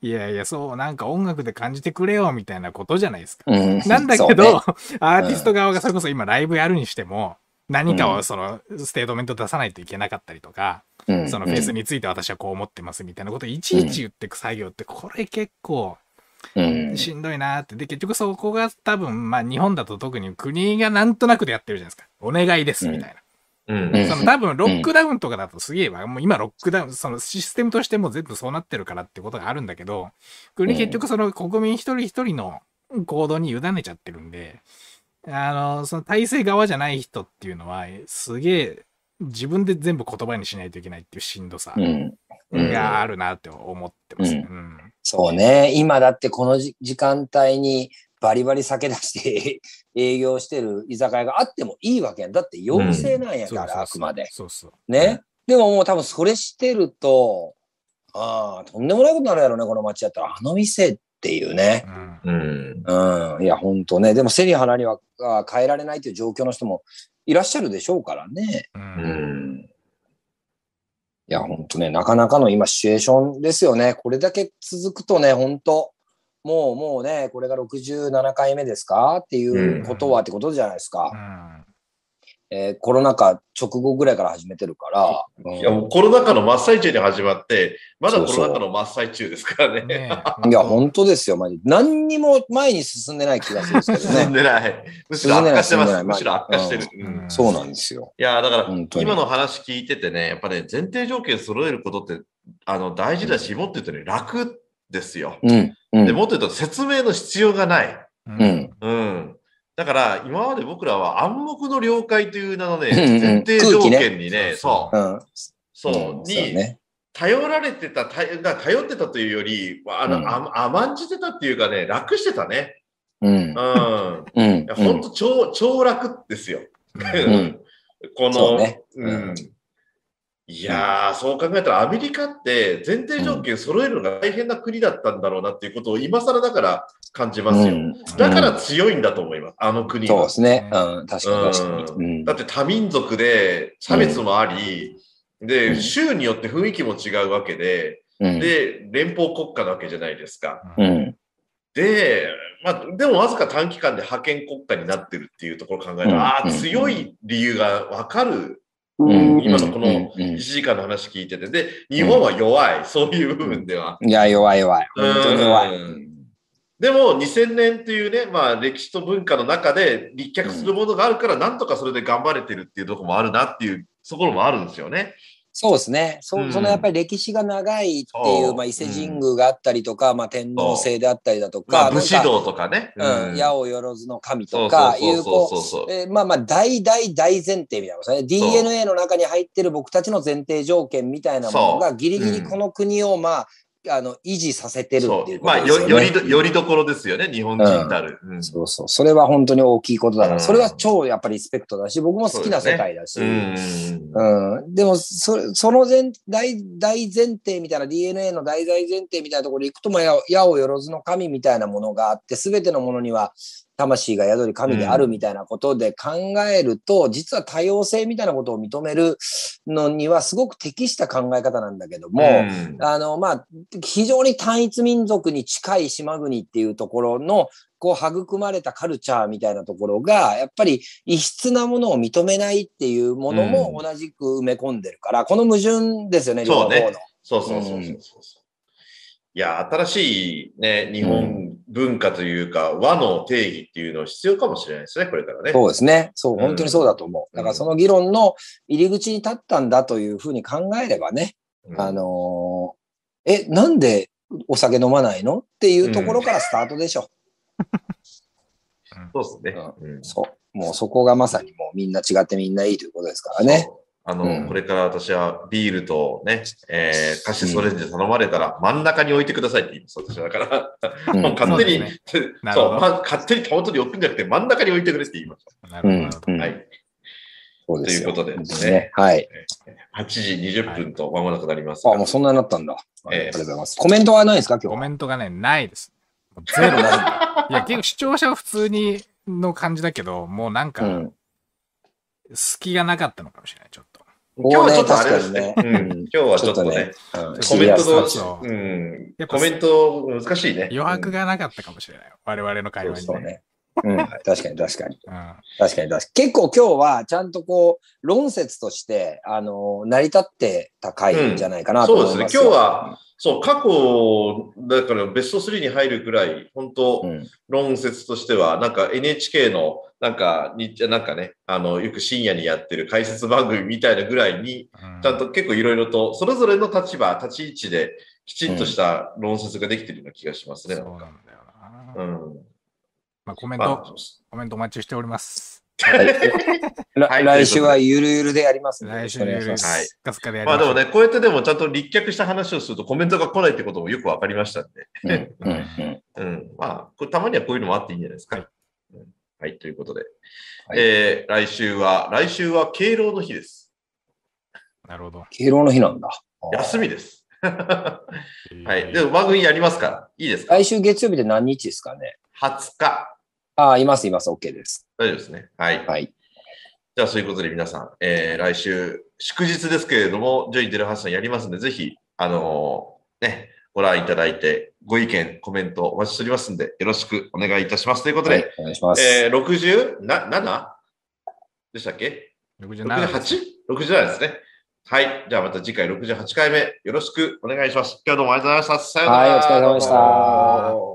いやいや、そう、なんか音楽で感じてくれよ、みたいなことじゃないですか。うん。なんだけど、ね。アーティスト側がそれこそ今ライブやるにしても、何かをそのステートメント出さないといけなかったりとか、うん。そのフェースについて私はこう思ってますみたいなことをいちいち言ってく作業って、これ結構うんしんどいなって。で、結局そこが多分、まあ日本だと特に国がなんとなくでやってるじゃないですか。お願いですみたいな。うんうんその多分ロックダウンとかだとすげえわ、もう今ロックダウン、そのシステムとしても全部そうなってるからってことがあるんだけど、国結局その国民一人一人の行動に委ねちゃってるんで、あの、その体制側じゃない人っていうのは、すげえ自分で全部言葉にしないといけないっていうしんどさうんがあるなって思ってます。うんうんそうね。今だってこのじ時間帯にバリバリ酒出して 営業してる居酒屋があってもいいわけやん。だって要請なんやから、あくまで。そうそう。ね。でももう多分それしてると、ああ、とんでもないことになるやろね、この街やったら。あの店っていうね。うんうんうん。いや、ほんとね。でも背に腹にはあ変えられないという状況の人もいらっしゃるでしょうからね。ううんんいや、ほんとね、なかなかの今シチュエーションですよね。これだけ続くとね、ほんと、もうもうね、これが67回目ですか？っていうことはってことじゃないですか。うんえーコロナ禍直後ぐらいから始めてるから。うんいやもうコロナ禍の真っ最中に始まって、まだコロナ禍の真っ最中ですからね。ね いや、本当ですよ、マジ。何にも前に進んでない気がするんですけど進んね。でない。むしろ悪化してます。むしろ悪化してる。うんうんそうなんですよ。いや、だから今の話聞いててね、やっぱね、前提条件揃えることってあの大事だし、もっと言うとね、楽ですよ。うん。うん。でもっと言うと説明の必要がない。ううんん。うん。だから、今まで僕らは暗黙の了解という名のね、前提条件にね、そう、うん。そう、んに、ね。頼られてた、頼が頼ってたというより、あの、うんあ甘んじてたっていうかね、楽してたね。うんう。ん。本当超、超楽ですよ。ん この、そうん。いやー、そう考えたらアメリカって前提条件揃えるのが大変な国だったんだろうなっていうことを今更だから感じますよ。うんだから強いんだと思います、あの国はそうで。すね。うん。確かに確かに。ううんだって多民族で差別もあり、で、うん州によって雰囲気も違うわけで、うん。で、連邦国家なわけじゃないですか。うん。で、まあ、でもわずか短期間で覇権国家になってるっていうところを考えたら、うんああ、うん強い理由がわかる。うん今のこのうん1時間の話聞いてて。で、日本は弱い。そういう部分では。いや、弱い弱い。本当に弱い。うんでも、2000年というね、まあ、歴史と文化の中で立脚するものがあるから、なんとかそれで頑張れてるっていうところもあるなっていう、ところもあるんですよね。そうですね。そ,、うん。そのやっぱり歴史が長いっていう、まあ、伊勢神宮があったりとか、まあ、天皇制であったりだとまあ、か、武士道とかね。うん、や八百万の神とか、そいうこそうえーまあまあ、大大大前提みたいなことね。DNA の中に入ってる僕たちの前提条件みたいなものが、ギリギリこの国を、まあ、あの、維持させてるっていうこまあ、とですよね。よよりど、よりどころですよね、日本人たる。うんそうそう。それは本当に大きいことだかうんら、それは超やっぱりリスペクトだし、僕も好きな世界だし。うん。うん、でもそれ、その前大大前提みたいな DNA の大大前提みたいなところに行くと、まあ、や矢をよずの神みたいなものがあって、すべてのものには魂が宿り神であるみたいなことで考えると、実は多様性みたいなことを認めるのにはすごく適した考え方なんだけども、うん。あの、まあ、非常に単一民族に近い島国っていうところの、こう、育まれたカルチャーみたいなところが、やっぱり異質なものを認めないっていうものも同じく埋め込んでるから、この矛盾ですよね、そうね。両方の。そうそうそうそうそういや、新しいね、日本文化というか、和の定義っていうの必要かもしれないですね、これからね。そうですね。そう、うん本当にそうだと思う。だからその議論の入り口に立ったんだというふうに考えればね、うんあのーえ、なんでお酒飲まないのっていうところからスタートでしょ。そうですね。うんそう。もうそこがまさにもうみんな違ってみんないいということですからね。あの、うんこれから私はビールとね、えー、カシスオレンジ頼まれたら真ん中に置いてくださいって言います、私はだから。勝手に、そうま、勝手に手元に置くんじゃなくて真ん中に置いてくれって言いましなうんるほど。はい。ということでですねはい。8時20分と間もなくなりますあ、が。もうそんなになったんだ。ありええがとうございます。コメントはないですか今日コは。メントがね、ないです。ゼロない。いや、結構視聴者は普通にの感じだけど、もうなんか、うん。隙がなかったのかもしれない、ちょっと。今日はちょっとあれですね。うん今日はちょっとね、うんコメントのそうそ、ううんやっ、ぱコメント難しいね。余白がなかったかもしれない。我々の会話にね。そうね。うん、確かに確かに。うん確かに確かに。結構今日はちゃんとこう、論説として、あの、成り立ってた回じゃないかなと思いますよ、そうですね今日は、そう、過去、だからベスト3に入るくらい、本当、うん、論説としては、なんか NHK の、なんか、になんかね、あの、よく深夜にやってる解説番組みたいなぐらいに、うんちゃんと結構いろいろと、それぞれの立場、立ち位置で、きちんとした論説ができてるような気がしますね。そうなんかなんだよな。うん。まあ、コメンまト、コメントお待ちしております。はい来週はゆるゆるでやりますんで。来週よろしくお願いしますはいスカスカでやりままあでもね、こうやってでもちゃんと立脚した話をするとコメントが来ないってこともよくわかりましたんで。うん。まあ、これたまにはこういうのもあっていいんじゃないですか。はいということで。はいえー来週は、来週は敬老の日です。なるほど。敬老の日なんだ。休みです。は はいでも番組やりますから。いいですか？来週月曜日で何日ですかね ?20 日。ああ、いますいます。OK です。大丈夫ですね。はい。はい。じゃあ、そういうことで皆さん、えー来週、祝日ですけれども、ジョイ・デルハスさんやりますんで、ぜひ、あのーね、ご覧いただいて、ご意見、コメントお待ちしておりますんで、よろしくお願いいたします。ということで、はい、お願いします。えー、60? な、7? でしたっけ？67 68?67 ですね。はい。じゃあまた次回68回目よろしくお願いします。今日はどうもありがとうございました。さようなら。はいお疲れ様でした